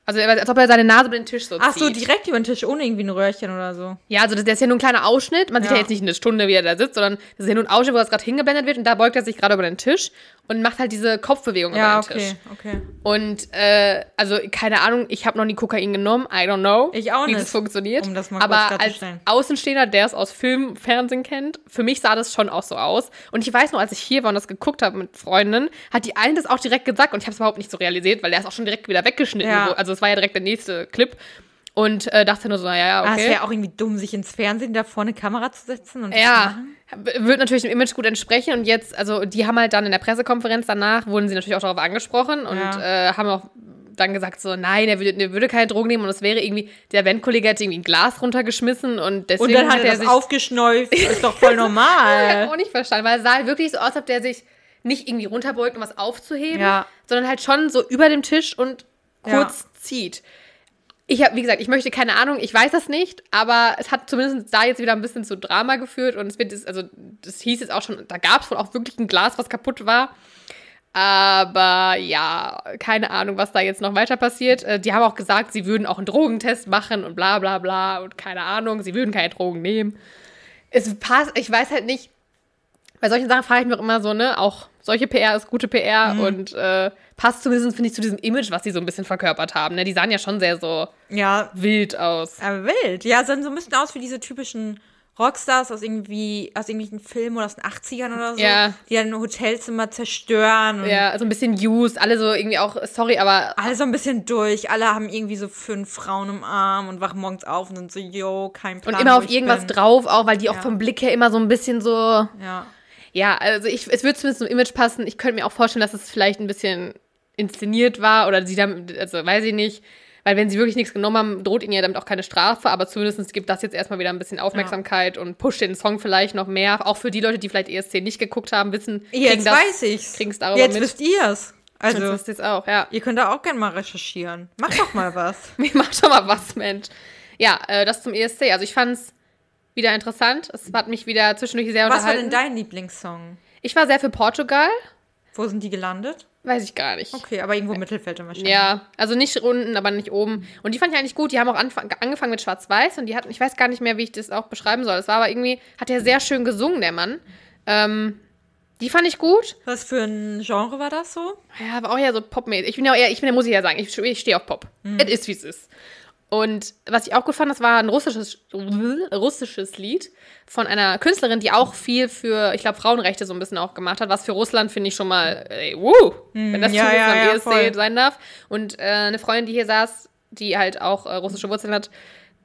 Also, als ob er seine Nase über den Tisch so Ach so, zieht. direkt über den Tisch, ohne irgendwie ein Röhrchen oder so. Ja, also das das ist ja nur ein kleiner Ausschnitt. Man sieht Ja. ja jetzt nicht eine Stunde, wie er da sitzt, sondern das ist ja nur ein Ausschnitt, wo das gerade hingeblendet wird und da beugt er sich gerade über den Tisch und macht halt diese Kopfbewegung Ja, über den Tisch. okay, okay. Und äh, also keine Ahnung, ich habe noch nie Kokain genommen, I don't know, Ich auch wie nicht, das funktioniert. um das mal Aber als. Außenstehender, der es aus Film, Fernsehen kennt, für mich sah das schon auch so aus. Und ich weiß noch, als ich hier war und das geguckt habe mit Freundinnen, hat die eine das auch direkt gesagt und ich habe es überhaupt nicht so realisiert, weil der ist auch schon direkt wieder weggeschnitten. Ja. Also es war ja direkt der nächste Clip. Und äh, dachte nur so, naja, ja, Ah, es okay. wäre auch irgendwie dumm, sich ins Fernsehen da vor eine Kamera zu setzen und das zu Ja, machen. Wird natürlich dem Image gut entsprechen und jetzt, also die haben halt dann in der Pressekonferenz danach, wurden sie natürlich auch darauf angesprochen und Ja. äh, haben auch dann gesagt so, nein, er würde, er würde keine Drogen nehmen und es wäre irgendwie, der Eventkollege hätte irgendwie ein Glas runtergeschmissen und deswegen Und dann hat er das sich aufgeschnäuft. ist doch voll Ich normal. auch nicht verstanden, weil es sah halt wirklich so aus, als ob der sich nicht irgendwie runterbeugt, um was aufzuheben, Ja. sondern halt schon so über dem Tisch und kurz zieht. Ich habe, wie gesagt, ich möchte keine Ahnung, ich weiß das nicht, aber es hat zumindest da jetzt wieder ein bisschen zu Drama geführt und es wird, jetzt- also das hieß jetzt auch schon, da gab es wohl auch wirklich ein Glas, was kaputt war. Aber ja, keine Ahnung, was da jetzt noch weiter passiert. Äh, Die haben auch gesagt, sie würden auch einen Drogentest machen und bla bla bla und keine Ahnung, sie würden keine Drogen nehmen. Es passt, ich weiß halt nicht, bei solchen Sachen frage ich mich auch immer so, ne, auch solche PR ist gute PR Mhm. und äh, passt zumindest, finde ich, zu diesem Image, was sie so ein bisschen verkörpert haben. Ne? Die sahen ja schon sehr so Ja, wild aus. aber wild. Ja, sahen so ein bisschen aus wie diese typischen Rockstars aus irgendwie, aus irgendwelchen Filmen oder aus den 80ern oder so. Ja. Die dann Hotelzimmer zerstören. Ja, so ein bisschen used, alle so irgendwie auch, sorry, aber Alle so ein bisschen durch. Alle haben irgendwie so fünf Frauen im Arm und wachen morgens auf und sind so, yo, kein Plan. und immer auf irgendwas bin. drauf, auch weil die auch Ja. vom Blick her immer so ein bisschen so. Ja. Ja, also ich, es wird zumindest zum Image passen. Ich könnte mir auch vorstellen, dass es vielleicht ein bisschen inszeniert war oder sie damit, also weiß ich nicht. Weil wenn sie wirklich nichts genommen haben, droht ihnen ja damit auch keine Strafe, aber zumindest gibt das jetzt erstmal wieder ein bisschen Aufmerksamkeit und pusht den Song vielleicht noch mehr. Auch für die Leute, die vielleicht ESC nicht geguckt haben, wissen, Jetzt das, weiß ich's. kriegen's darüber Jetzt mit. wisst ihr's. Also, Also, jetzt auch, ja. ihr könnt da auch gerne mal recherchieren. Macht doch mal was. Mir macht doch mal was, Mensch. Ja, äh, das zum ESC. Also ich fand's wieder interessant. Es hat mich wieder zwischendurch sehr Was war unterhalten. denn dein Lieblingssong? ich war sehr für Portugal. Wo sind die gelandet? Weiß ich gar nicht. Okay, aber irgendwo Mittelfeld wahrscheinlich. Ja, also nicht unten, aber nicht oben. Und die fand ich eigentlich gut. Die haben auch angefangen mit Schwarz-Weiß und die hatten, ich weiß gar nicht mehr, wie ich das auch beschreiben soll. Es war aber irgendwie, hat er sehr schön gesungen, der Mann. Ähm, die fand ich gut. Was für ein Genre war das so? Ja, aber auch ja so popmäßig. Ich bin ja eher, ich bin ja, muss ich ja sagen, ich, ich stehe auf Pop. Es ist, wie es ist. Und was ich auch gut fand, das war ein russisches, russisches Lied von einer Künstlerin, die auch viel für, ich glaube, Frauenrechte so ein bisschen auch gemacht hat, was für Russland finde ich schon mal, ey, wuh, wenn das ja, für ja, Russland ja, ESC voll. sein darf. Und äh, eine Freundin, die hier saß, die halt auch äh, russische Wurzeln hat,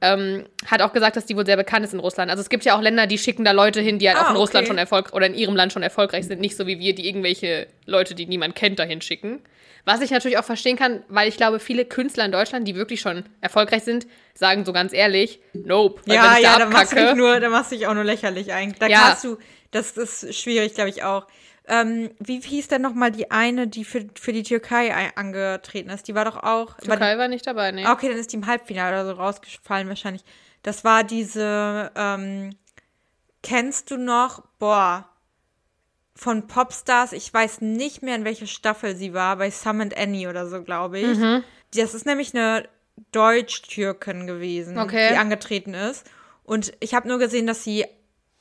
ähm, hat auch gesagt, dass die wohl sehr bekannt ist in Russland. Also es gibt ja auch Länder, die schicken da Leute hin, die halt Ah, auch in Russland okay. schon erfolg oder in ihrem Land schon erfolgreich sind, nicht so wie wir, die irgendwelche Leute, die niemand kennt, dahin schicken. Was ich natürlich auch verstehen kann, weil ich glaube, viele Künstler in Deutschland, die wirklich schon erfolgreich sind, sagen so ganz ehrlich, nope. Ja, ja, da da machst du dich abkacke- nur, da machst du dich auch nur lächerlich eigentlich. Da Ja. kannst du, das ist schwierig, glaube ich auch. Ähm, wie hieß denn noch mal die eine, die für, für die Türkei angetreten ist? Die war doch auch. War die, Türkei war nicht dabei, ne? Okay, dann ist die im Halbfinale oder so rausgefallen wahrscheinlich. Das war diese, ähm, kennst du noch, boah, von Popstars, ich weiß nicht mehr, in welche Staffel sie war, bei Sam and Annie oder so, glaube ich. Mhm. Das ist nämlich eine Deutsch-Türkin gewesen, Okay. die angetreten ist. Und ich habe nur gesehen, dass sie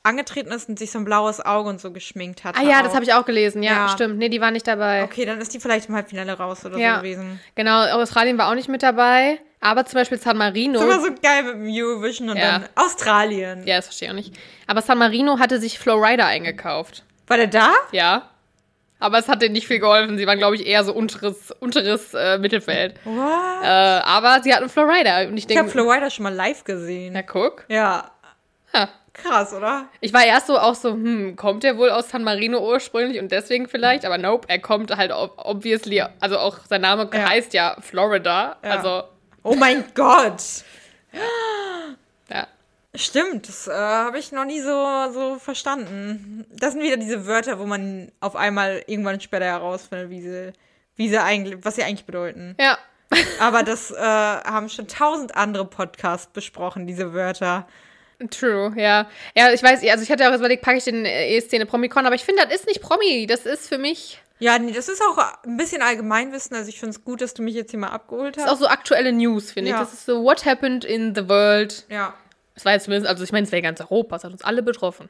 angetreten ist und sich so ein blaues Auge und so geschminkt hat. Ah ja, das habe ich auch gelesen. Ja, Ja. stimmt. Nee, die war nicht dabei. Okay, dann ist die vielleicht im Halbfinale raus oder Ja. so gewesen. Genau, Australien war auch nicht mit dabei. Aber zum Beispiel San Marino. Das ist immer so geil mit dem Eurovision und Ja. dann Australien. ja, das verstehe ich auch nicht. Aber San Marino hatte sich Flowrider eingekauft. War der da? Ja. Aber es hat denen nicht viel geholfen. Sie waren, glaube ich, eher so unteres, unteres äh, Mittelfeld. What? Äh, aber sie hatten Flowrider. Und ich Ich habe Flowrider schon mal live gesehen. na guck. Ja. Ha. Krass, oder? Ich war erst so auch so, hm, kommt der wohl aus San Marino ursprünglich und deswegen vielleicht? Aber nope, er kommt halt ob- obviously, also auch sein Name Ja. heißt ja Florida. Ja. Also, Oh mein Gott. ja. Stimmt, das äh, habe ich noch nie so, so verstanden. Das sind wieder diese Wörter, wo man auf einmal irgendwann später herausfindet, wie sie, wie sie eigentlich, was sie eigentlich bedeuten. Ja. Aber das äh, haben schon tausend andere Podcasts besprochen, diese Wörter. True, ja. Ja, ich weiß, also ich hatte auch überlegt, packe ich den äh, eine Promicon, aber ich finde, das ist nicht Promi. Das ist für mich, Ja, nee, das ist auch ein bisschen Allgemeinwissen. Also ich finde es gut, dass du mich jetzt hier mal abgeholt das ist auch hast. so aktuelle News, finde ich. Ja. Das ist so, what happened in the world? Ja, Das war jetzt zumindest, also ich meine, es wäre ganz Europa, es hat uns alle betroffen.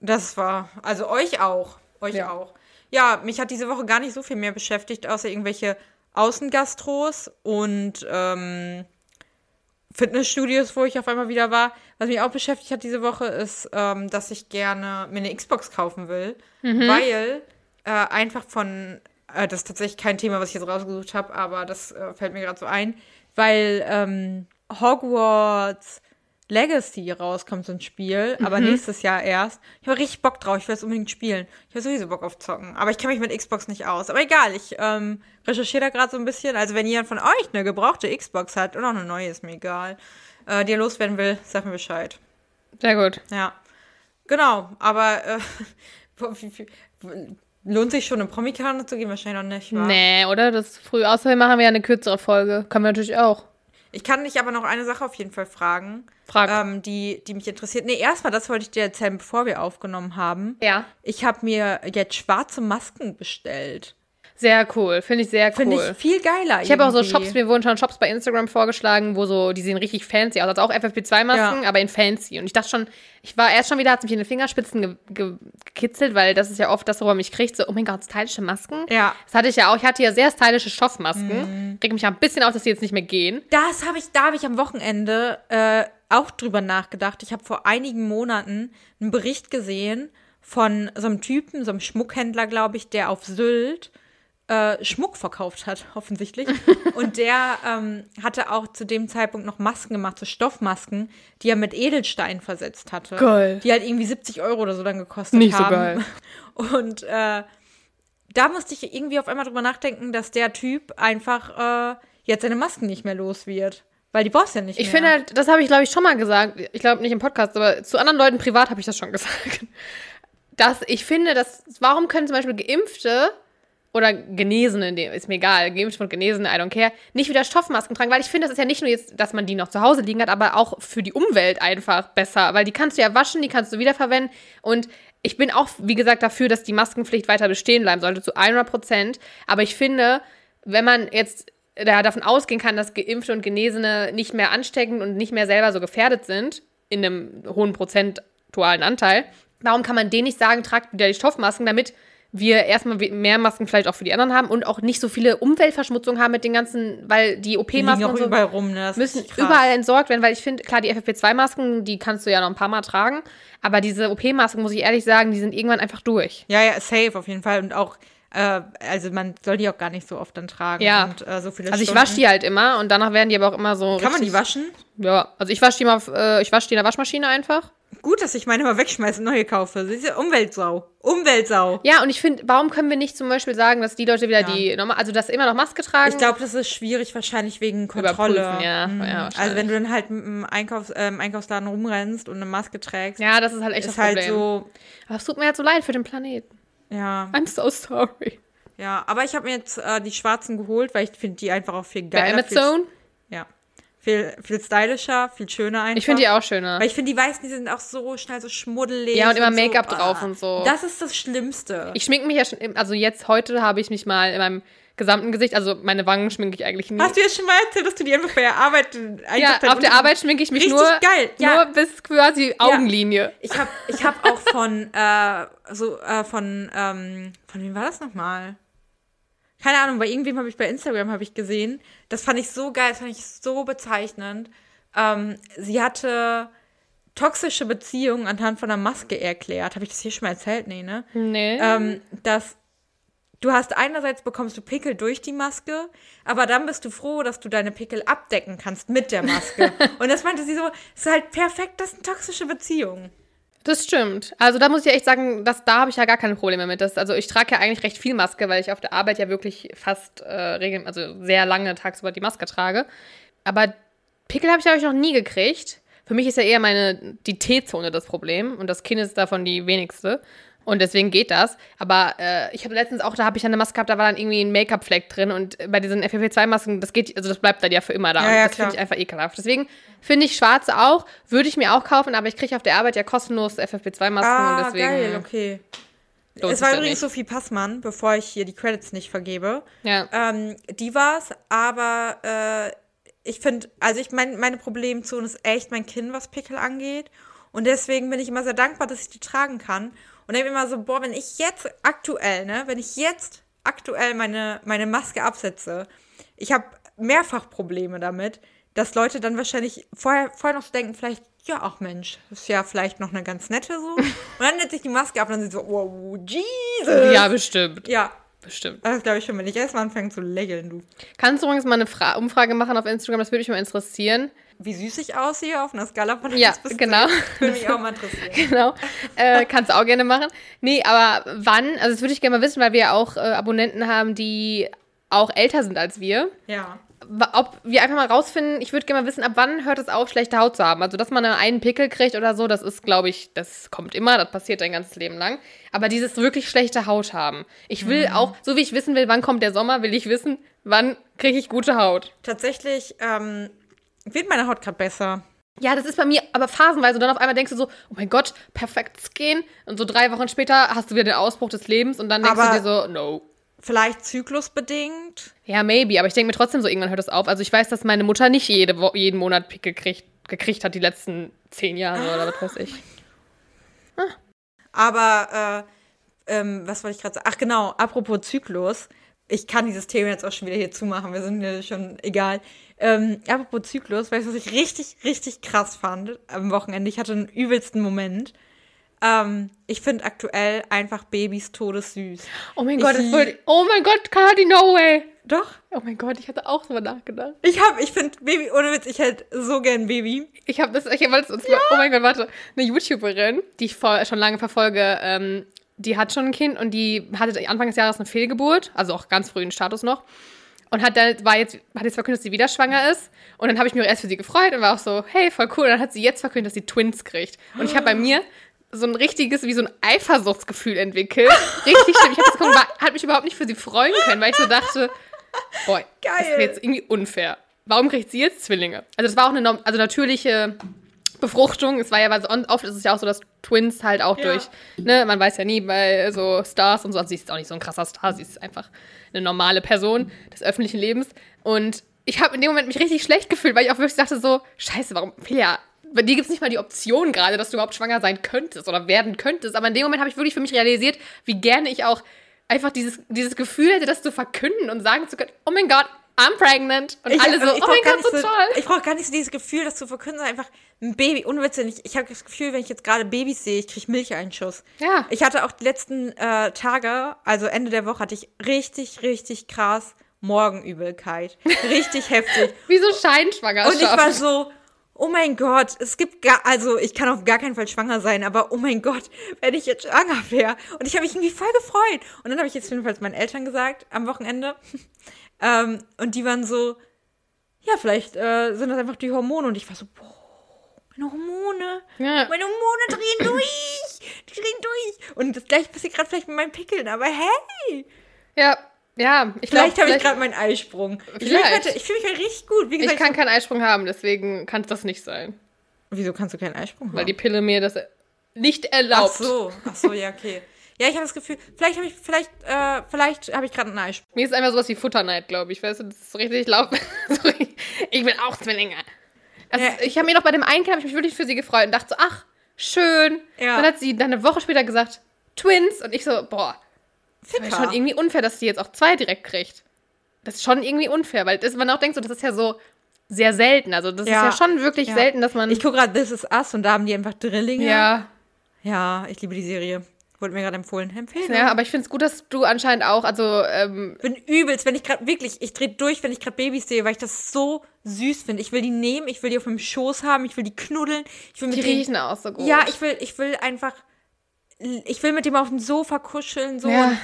das war, also euch auch. Euch Ja. auch. Ja, mich hat diese Woche gar nicht so viel mehr beschäftigt, außer irgendwelche Außengastros und ähm, Fitnessstudios, wo ich auf einmal wieder war. Was mich auch beschäftigt hat diese Woche, ist, ähm, dass ich gerne mir eine Xbox kaufen will, weil äh, einfach von, äh, das ist tatsächlich kein Thema, was ich jetzt rausgesucht habe, aber das äh, fällt mir gerade so ein, weil ähm, Hogwarts Legacy rauskommt, so ein Spiel, aber nächstes Jahr erst. Ich habe richtig Bock drauf, ich will es unbedingt spielen. Ich habe sowieso Bock auf Zocken, aber ich kenne mich mit Xbox nicht aus. Aber egal, ich ähm, recherchiere da gerade so ein bisschen. Also wenn jemand von euch eine gebrauchte Xbox hat und auch eine neue, ist mir egal, äh, die er loswerden will, sag mir Bescheid. Sehr gut. Ja, genau, aber äh, lohnt sich schon eine Promikane zu gehen? Wahrscheinlich noch nicht, wa? Nee, oder? Das ist früh. Außerdem machen wir ja eine kürzere Folge. Können wir natürlich auch. Ich kann dich aber noch eine Sache auf jeden Fall fragen, Frag. ähm, die, die mich interessiert. Nee, erstmal, das wollte ich dir erzählen, bevor wir aufgenommen haben. ja. Ich habe mir jetzt schwarze Masken bestellt. Sehr cool. Finde ich sehr cool. Finde ich viel geiler. Ich habe auch so. Shops, mir wurden schon Shops bei Instagram vorgeschlagen, wo so, die sehen richtig fancy aus. Also auch FFP2-Masken, Ja. aber in fancy. Und ich dachte schon, ich war erst schon wieder, hat es mich in den Fingerspitzen ge ge gekitzelt, weil das ist ja oft das, worüber mich kriegt, so, oh mein Gott, stylische Masken. Ja. Das hatte ich ja auch. Ich hatte ja sehr stylische Stoffmasken. Regt mich ja ein bisschen auf, dass die jetzt nicht mehr gehen. Das habe ich, da habe ich am Wochenende äh, auch drüber nachgedacht. Ich habe vor einigen Monaten einen Bericht gesehen von so einem Typen, so einem Schmuckhändler, glaube ich, der auf Sylt äh, Schmuck verkauft hat, offensichtlich. Und der ähm, hatte auch zu dem Zeitpunkt noch Masken gemacht, so Stoffmasken, die er mit Edelstein versetzt hatte. Geil. Die halt irgendwie 70 Euro oder so dann gekostet Nicht so haben. geil. Und äh, da musste ich irgendwie auf einmal drüber nachdenken, dass der Typ einfach äh, jetzt seine Masken nicht mehr los wird. Weil die brauchst ja nicht Ich mehr. finde halt, das habe ich glaube ich schon mal gesagt. Ich glaube nicht im Podcast, aber zu anderen Leuten privat habe ich das schon gesagt. Dass ich finde, dass, warum können zum Beispiel Geimpfte oder Genesene, ist mir egal, geimpft und Genesene, I don't care, nicht wieder Stoffmasken tragen, weil ich finde, das ist ja nicht nur jetzt, dass man die noch zu Hause liegen hat, aber auch für die Umwelt einfach besser, weil die kannst du ja waschen, die kannst du wiederverwenden und ich bin auch, wie gesagt, dafür, dass die Maskenpflicht weiter bestehen bleiben sollte, zu 100 Prozent, aber ich finde, wenn man jetzt da davon ausgehen kann, dass Geimpfte und Genesene nicht mehr ansteckend und nicht mehr selber so gefährdet sind, in einem hohen prozentualen Anteil, warum kann man denen nicht sagen, tragt wieder die Stoffmasken, damit wir erstmal mehr Masken vielleicht auch für die anderen haben und auch nicht so viele Umweltverschmutzungen haben mit den ganzen, weil die OP-Masken so überall rum, ne? Müssen überall entsorgt werden, weil ich finde, klar, die FFP2-Masken, die kannst du ja noch ein paar Mal tragen, aber diese OP-Masken, muss ich ehrlich sagen, die sind irgendwann einfach durch. Ja, ja, safe auf jeden Fall. Und auch, äh, also man soll die auch gar nicht so oft dann tragen. Ja. Und äh, so viele Also ich wasche die halt immer und danach werden die aber auch immer so Kann man die waschen? Ja, also ich wasche die mal, äh, ich wasche die in der Waschmaschine einfach. Gut, dass ich meine mal wegschmeiße und neue kaufe. Das ist ja Umweltsau. Umweltsau. Ja, und ich finde, warum können wir nicht zum Beispiel sagen, dass die Leute wieder Ja. die normal, also dass immer noch Maske tragen? Ich glaube, das ist schwierig, wahrscheinlich wegen Kontrolle. Überprüfen, ja. Mhm. Ja, also wenn du dann halt im Einkaufs-, äh, Einkaufsladen rumrennst und eine Maske trägst, ja, das ist halt echt ist das halt Problem. so, Aber es tut mir halt so leid für den Planeten. ja, I'm so sorry. ja. Aber ich habe mir jetzt äh, die schwarzen geholt, weil ich finde die einfach auch viel geiler. viel, Amazon, ja. Viel, viel stylischer, viel schöner einfach. ich finde die auch schöner. Weil ich finde, die Weißen, die sind auch so schnell so schmuddelig. Ja, und immer so, Make-up ah. drauf und so. Das ist das Schlimmste. Ich schminke mich ja schon, also jetzt heute habe ich mich mal in meinem gesamten Gesicht, also meine Wangen schminke ich eigentlich nie. Hast du jetzt schon mal erzählt, dass du die einfach bei der Arbeit einfach ja, auf der Arbeit schminke ich mich Richtig nur, geil, ja. nur bis quasi Augenlinie. Ich habe ich hab auch von, äh, so, äh, von, ähm, von wem war das nochmal? Keine Ahnung, bei irgendwem habe ich bei Instagram habe ich gesehen. Das fand ich so geil, das fand ich so bezeichnend. Ähm, sie hatte toxische Beziehungen anhand von einer Maske erklärt. Habe ich das hier schon mal erzählt? Nee, ne? Nee. ähm, dass du hast einerseits bekommst du Pickel durch die Maske, aber dann bist du froh, dass du deine Pickel abdecken kannst mit der Maske. Und das meinte sie so, es ist halt perfekt, das eine toxische Beziehung. Das stimmt. Also da muss ich echt sagen, dass, da habe ich ja gar keine Probleme mit. Das, also ich trage ja eigentlich recht viel Maske, weil ich auf der Arbeit ja wirklich fast äh, regel, also sehr lange tagsüber die Maske trage. Aber Pickel habe ich, glaube ich, noch nie gekriegt. Für mich ist ja eher meine, die T-Zone das Problem und das Kinn ist davon die wenigste. Und deswegen geht das. Aber äh, ich habe letztens auch, da habe ich eine Maske gehabt, da war dann irgendwie ein Make-up-Fleck drin. Und bei diesen FFP2-Masken, das geht, also das bleibt dann ja für immer da. Ja, und ja, das finde ich einfach ekelhaft. Deswegen finde ich schwarze auch, würde ich mir auch kaufen, aber ich kriege auf der Arbeit ja kostenlos FFP2-Masken und deswegen. Ah, geil, okay. lohnt es war übrigens nicht. Sophie Passmann, bevor ich hier die Credits nicht vergebe. Ja. Ähm, die war's, aber äh, ich finde, also ich mein, meine Problemzone ist echt mein Kinn, was Pickel angeht. Und deswegen bin ich immer sehr dankbar, dass ich die tragen kann. Und denke immer so, boah, wenn ich jetzt aktuell, ne, wenn ich jetzt aktuell meine, meine Maske absetze, ich habe mehrfach Probleme damit, dass Leute dann wahrscheinlich vorher, vorher noch so denken, vielleicht, ja, ach Mensch, ist ja vielleicht noch eine ganz nette so. Und dann setze ich die Maske ab und dann sind sie so, wow, Jesus. ja, bestimmt. Ja, Bestimmt. das glaube ich schon, wenn ich erstmal anfange zu lächeln, du. Kannst du übrigens mal eine Fra Umfrage machen auf Instagram, das würde mich mal interessieren. Wie süß ich aussehe auf einer Skala von Ja, 1 bis genau. 10. Würde mich auch mal interessieren. Genau. Äh, kannst du auch gerne machen. Nee, aber wann, also das würde ich gerne mal wissen, weil wir ja auch äh, Abonnenten haben, die auch älter sind als wir. Ja. Ob wir einfach mal rausfinden, ich würde gerne mal wissen, ab wann hört es auf, schlechte Haut zu haben. Also, dass man einen Pickel kriegt oder so, das ist, glaube ich, das kommt immer, das passiert dein ganzes Leben lang. Aber dieses wirklich schlechte Haut haben. Ich will auch, so wie ich wissen will, wann kommt der Sommer, will ich wissen, wann kriege ich gute Haut. Tatsächlich ähm, wird meine Haut gerade besser. Ja, das ist bei mir aber phasenweise. Und dann auf einmal denkst du so, oh mein Gott, perfekt Skin. Und so drei Wochen später hast du wieder den Ausbruch des Lebens und dann denkst Aber- du dir so, no. Vielleicht zyklusbedingt. Ja, maybe. Aber ich denke mir trotzdem so, irgendwann hört es auf. Also ich weiß, dass meine Mutter nicht jede Wo jeden Monat Pickel kriegt, gekriegt hat, die letzten zehn Jahre oder was weiß ich. Aber, äh, ähm, was wollte ich gerade sagen? Ach genau, apropos Zyklus. Ich kann dieses Thema jetzt auch schon wieder hier zumachen. Wir sind ja schon egal. Ähm, apropos Zyklus, weißt du, was ich richtig, richtig krass fand am Wochenende? Ich hatte einen übelsten Moment. Ähm, ich finde aktuell einfach Babys todessüß. Oh mein Ich Gott, das wollte Oh mein Gott, Cardi, no way. Doch. Oh mein Gott, ich hatte auch drüber nachgedacht. Ich hab, ich finde Baby, ohne Witz, ich hätte so gern Baby. Ich habe das, ich wollte es, oh mein Gott, warte, eine YouTuberin, die ich vor, schon lange verfolge, ähm, die hat schon ein Kind und die hatte Anfang des Jahres eine Fehlgeburt, also auch ganz frühen Status noch. Und hat dann, war jetzt, hat jetzt verkündet, dass sie wieder schwanger ist. Und dann habe ich mich auch erst für sie gefreut und war auch so, hey, voll cool. Und dann hat sie jetzt verkündet, dass sie Twins kriegt. Und ich habe bei mir so ein richtiges, wie so ein Eifersuchtsgefühl entwickelt. Richtig schlimm. Ich hab das geguckt, war, hat mich überhaupt nicht für sie freuen können, weil ich so dachte, boah, das ist Geil. jetzt irgendwie unfair. Warum kriegt sie jetzt Zwillinge? Also das war auch eine norm- also natürliche Befruchtung. Es war ja, weil so oft ist es ja auch so, dass Twins halt auch Ja. durch, ne, man weiß ja nie bei so Stars und so, also sie ist auch nicht so ein krasser Star, sie ist einfach eine normale Person des öffentlichen Lebens. Und ich habe in dem Moment mich richtig schlecht gefühlt, weil ich auch wirklich dachte so, scheiße, warum, Philia, bei dir gibt es nicht mal die Option gerade, dass du überhaupt schwanger sein könntest oder werden könntest. Aber in dem Moment habe ich wirklich für mich realisiert, wie gerne ich auch einfach dieses, dieses Gefühl hätte, das zu verkünden und sagen zu können, oh mein Gott, I'm pregnant. Und Ich- alle so, ich oh brauch mein gar Gott, so toll. Ich brauche gar nicht so dieses Gefühl, das zu verkünden, einfach ein Baby. Ich, ich habe das Gefühl, wenn ich jetzt gerade Babys sehe, ich kriege Milcheinschuss. Ja. Ich hatte auch die letzten äh, Tage, also Ende der Woche, hatte ich richtig, richtig krass Morgenübelkeit. Richtig heftig. Wie so Scheinschwangerschaft. Und ich war so, oh mein Gott, es gibt gar, also ich kann auf gar keinen Fall schwanger sein, aber oh mein Gott, wenn ich jetzt schwanger wäre. Und ich habe mich irgendwie voll gefreut. Und dann habe ich jetzt jedenfalls meinen Eltern gesagt am Wochenende. Ähm, und die waren so, ja, vielleicht äh, sind das einfach die Hormone. Und ich war so, boah, meine Hormone, Ja. meine Hormone drehen durch, die drehen durch. Und das gleiche passiert gerade vielleicht mit meinen Pickeln, aber hey, ja, ja. Ich glaub, vielleicht habe ich gerade meinen Eisprung. Ich fühle mich, Vielleicht. ich fühl mich heute richtig gut. Wie Ich gesagt, kann keinen Eisprung haben, deswegen kann es das nicht sein. wieso kannst du keinen Eisprung haben? Weil die Pille mir das nicht Ach erlaubt. so, ach so, ja, okay. Ja, ich habe das Gefühl, vielleicht habe ich, vielleicht, äh, vielleicht habe ich gerade einen Eisprung. Mir ist einfach sowas wie Futterneid, glaube ich. Weißt du, das ist so richtig laut. ich will auch Zwillinge. Also, Ja. Ich habe mir doch bei dem einen Kind, habe ich mich wirklich für sie gefreut und dachte so, ach, schön. Ja. Dann hat sie dann eine Woche später gesagt, Twins. Und ich so, boah, das ist schon irgendwie unfair, dass sie jetzt auch zwei direkt kriegt. Das ist schon irgendwie unfair, weil das, man auch denkt, so, das ist ja so sehr selten. Also das Ja. ist ja schon wirklich selten, dass man... Ich gucke gerade This Is Us und da haben die einfach Drillinge. ja, Ja, ich liebe die Serie. Wurde mir gerade empfohlen. Empfehlen. ja, aber ich finde es gut, dass du anscheinend auch, also ähm, bin übelst, wenn ich gerade wirklich, ich drehe durch, wenn ich gerade Babys sehe, weil ich das so süß finde. Ich will die nehmen, ich will die auf dem Schoß haben, ich will die knuddeln, ich will mit die riechen auch so gut. Ja, ich will, ich will einfach, ich will mit dem auf dem Sofa kuscheln, so. Ja. Und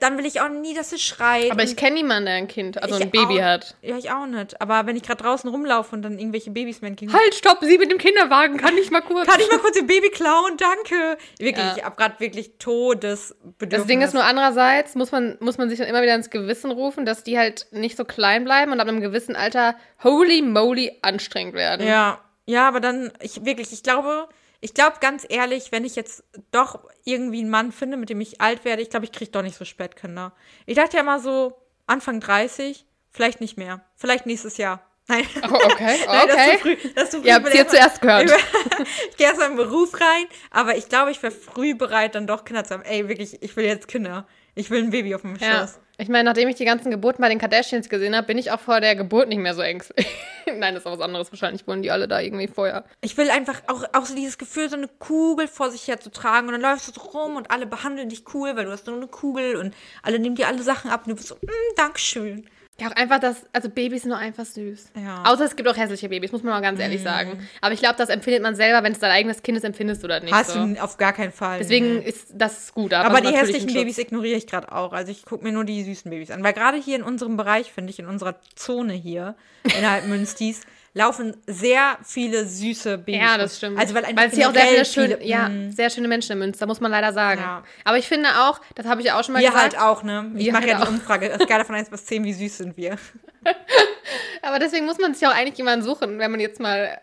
dann will ich auch nie, dass es schreit. aber ich kenne niemanden, der ein Kind, also ein Baby auch- hat. Ja, ich auch nicht. Aber wenn ich gerade draußen rumlaufe und dann irgendwelche Babys mir entgegen. Halt, stopp, sie mit dem Kinderwagen, kann ich mal kurz. Kann ich mal kurz ihr Baby klauen? Danke. Wirklich, Ja. ich hab gerade wirklich Todesbedürfnis. Das Ding ist nur, andererseits muss man, muss man sich dann immer wieder ins Gewissen rufen, dass die halt nicht so klein bleiben und ab einem gewissen Alter holy moly anstrengend werden. Ja, ja, aber dann, ich wirklich, ich glaube, ich glaube ganz ehrlich, wenn ich jetzt doch irgendwie einen Mann finde, mit dem ich alt werde, ich glaube, ich kriege doch nicht so spät Kinder. Ich dachte ja mal so, Anfang 30, vielleicht nicht mehr. Vielleicht nächstes Jahr. Nein. Oh, okay, Nein, okay. früh. Das ist zu früh. Ihr habt bin hier zuerst gehört. Ich gehe erst mal im Beruf rein, aber ich glaube, ich wäre früh bereit, dann doch Kinder zu haben. Ey, wirklich, ich will jetzt Kinder. Ich will ein Baby auf dem Ja. Ich meine, nachdem ich die ganzen Geburten bei den Kardashians gesehen habe, bin ich auch vor der Geburt nicht mehr so ängstlich. Nein, das ist auch was anderes. Wahrscheinlich wurden die alle da irgendwie vorher. Ich will einfach auch, auch so dieses Gefühl, so eine Kugel vor sich her zu tragen und dann läufst du so rum und alle behandeln dich cool, weil du hast nur eine Kugel und alle nehmen dir alle Sachen ab und du bist so, mm, Dankeschön. Ja, auch einfach das, also Babys sind nur einfach süß. Ja. Mhm. Außer es gibt auch hässliche Babys, muss man mal ganz ehrlich sagen. Aber ich glaube, das empfindet man selber, wenn es dein eigenes Kind ist, empfindest du das nicht Hast so. du auf gar keinen Fall. Deswegen nee. ist das gut. Aber man die hässlichen. Babys ignoriere ich gerade auch. Also ich gucke mir nur die süßen Babys an. Weil gerade hier in unserem Bereich, finde ich, in unserer Zone hier, innerhalb Münstis, laufen sehr viele süße Babys. Ja, das stimmt. Also weil einfach es hier auch sehr viele, schön, viele- ja, Mm. sehr schöne Menschen in Münster, muss man leider sagen. Ja. Aber ich finde auch, das habe ich ja auch schon mal Wir gesagt. halt auch, ne? Ich Wir mache ja halt die auch. Umfrage. Skala von 1 bis 10, wie süß sind wir? Aber deswegen muss man sich auch eigentlich jemanden suchen, wenn man jetzt mal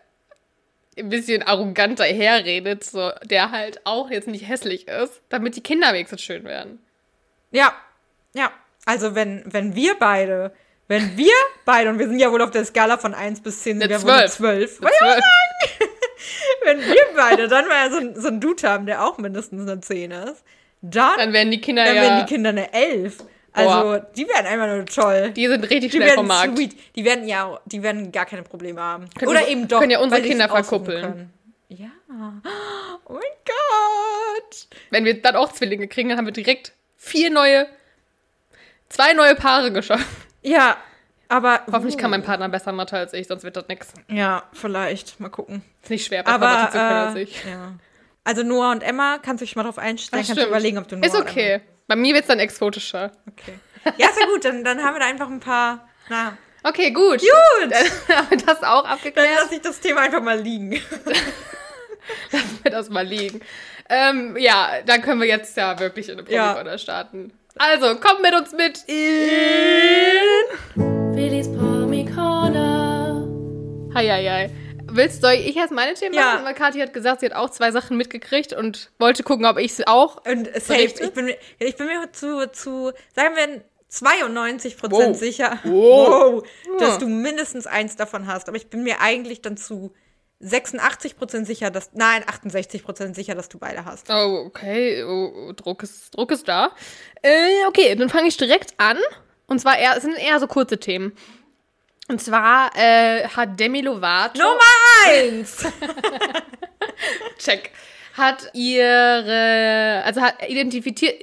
ein bisschen arroganter herredet, so, der halt auch jetzt nicht hässlich ist, damit die Kinder wenigstens schön werden. Ja, ja. Also wenn, wenn wir beide, wenn wir beide, und wir sind ja wohl auf der Skala von 1 bis 10, sind wir wohl eine 12. 12. Zwölf. Wenn wir beide dann mal so, ein- so einen Dude haben, der auch mindestens eine 10 ist, dann, Dann werden die Kinder dann ja, werden die Kinder eine 11. Also, Boah. die werden einfach nur toll. die sind richtig Die schnell vom Markt. sweet. Die werden ja, die werden gar keine Probleme haben. Können Oder wir- eben doch. können ja unsere Kinder verkuppeln. Ja. Oh mein Gott. Wenn wir dann auch Zwillinge kriegen, dann haben wir direkt vier neue, zwei neue Paare geschaffen. Ja, aber. Hoffentlich kann mein Partner besser Mathe als ich, sonst wird das nix. Ja, vielleicht. Mal gucken. Ist nicht schwer, besser Mathe Aber zu können als äh, ich. ja. Also Noah und Emma, kannst du dich mal drauf einstellen, Ach, kannst du überlegen, ob du Noah Ist okay. Bei mir wird es dann exotischer. Okay. Ja, ist ja gut, dann, dann haben wir da einfach ein paar. Na, Okay, gut. Gut. Dann haben wir das auch dann abgeklärt. lasse ich das Thema einfach mal liegen. Lassen wir das mal liegen. Ähm, ja, dann können wir jetzt ja wirklich in eine Ja. Promi-Corner starten. Also, kommt mit uns mit in... Willis Promi Corner. Hei, hei, hei. Willst, soll ich erst meine Themen Ja. machen? Weil Kathi hat gesagt, sie hat auch zwei Sachen mitgekriegt und wollte gucken, ob ich es auch. Und safe, ich bin, mir- ich bin mir zu, zu, sagen wir, 92 Prozent Wow. sicher, Wow. dass Ja. du mindestens eins davon hast. Aber ich bin mir eigentlich dann zu 86 Prozent sicher, dass, nein, 68 Prozent sicher, dass du beide hast. Oh, okay. Oh, oh, Druck, ist, Druck ist da. Äh, okay, dann fange ich direkt an. Und zwar eher, es sind eher so kurze Themen. Und zwar äh, hat Demi Lovato. Nummer eins! Check. Hat ihre, also hat identifiziert,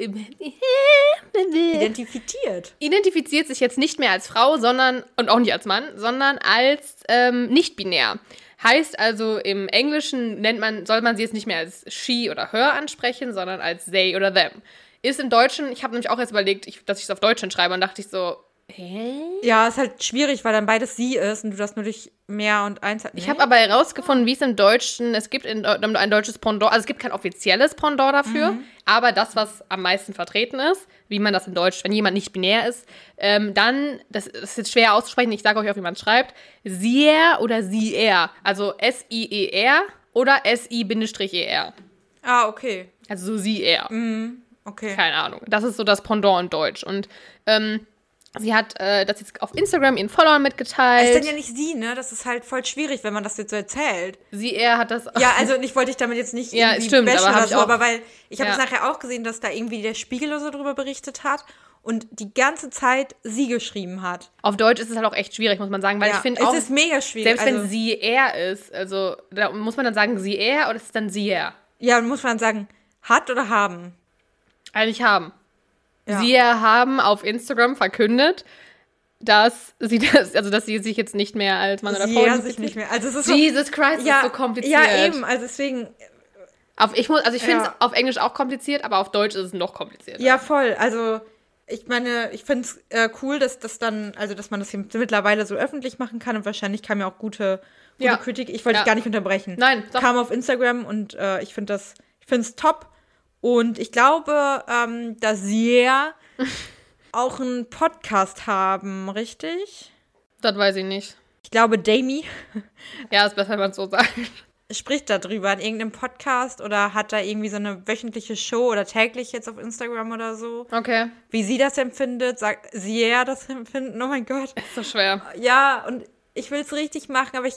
Identifiziert. identifiziert sich jetzt nicht mehr als Frau, sondern, und auch nicht als Mann, sondern als ähm, nicht-binär. Heißt also, im Englischen nennt man, soll man sie jetzt nicht mehr als she oder her ansprechen, sondern als they oder them. Ist im Deutschen, ich habe nämlich auch jetzt überlegt, ich, dass ich es auf Deutsch schreibe und dachte ich so, hä? Ja, ist halt schwierig, weil dann beides sie ist und du das nur durch mehr und eins hat. Ich habe aber herausgefunden, wie es im Deutschen, es gibt in, Deu- ein deutsches Pendant, also es gibt kein offizielles Pendant dafür, aber das, was am meisten vertreten ist, wie man das in Deutsch, wenn jemand nicht binär ist, ähm, dann, das, das ist jetzt schwer auszusprechen, ich sage euch auch, wie man es schreibt, sie-er oder sie-er, also S-I-E-R oder S-I-E-R, Ah, okay. also so sie-er. Okay. Keine Ahnung. Das ist so das Pendant in Deutsch. Und ähm, sie hat äh, das jetzt auf Instagram ihren Followern Das ist mitgeteilt. dann ja nicht sie, ne? Das ist halt voll schwierig, wenn man das jetzt so erzählt. sie, er hat das. Ja, also ich wollte dich damit jetzt nicht Ja, irgendwie stimmt, bashen aber oder so, auch- aber weil ich habe Ja. es nachher auch gesehen, dass da irgendwie der Spiegel oder so drüber berichtet hat und die ganze Zeit sie geschrieben hat. Auf Deutsch ist es halt auch echt schwierig, muss man sagen, weil ja, ich finde es auch, ist mega schwierig. selbst also, wenn sie er ist, also da muss man dann sagen sie er oder ist es dann sie er? ja, muss man sagen, hat oder haben. Eigentlich haben. Ja. Sie haben auf Instagram verkündet, dass sie das, also dass sie sich jetzt nicht mehr als Mann oder Sie Frau ja sich nicht mehr. Also es ist so, Jesus Christ, ja, ist so kompliziert. Ja, eben. Also deswegen, Auf, ich muss, also ich finde es Ja. auf Englisch auch kompliziert, aber auf Deutsch ist es noch komplizierter. ja, voll. Also ich meine, ich finde es äh, cool, dass das dann, also dass man das hier mittlerweile so öffentlich machen kann und wahrscheinlich kam ja auch gute, gute Ja. Kritik. Ich wollte Ja. dich gar nicht unterbrechen. Nein, sag. kam auf Instagram und äh, ich finde das, ich finde es top. Und ich glaube, ähm, dass sie auch einen Podcast haben, richtig? Das weiß ich nicht. Ich glaube, Damie Ja, ist besser, wenn man es so sagt. spricht darüber in irgendeinem Podcast oder hat da irgendwie so eine wöchentliche Show oder täglich jetzt auf Instagram oder so. Okay, Wie sie das empfindet, sagt sie das empfinden. Oh mein Gott. ist so schwer. Ja, und ich will es richtig machen, aber ich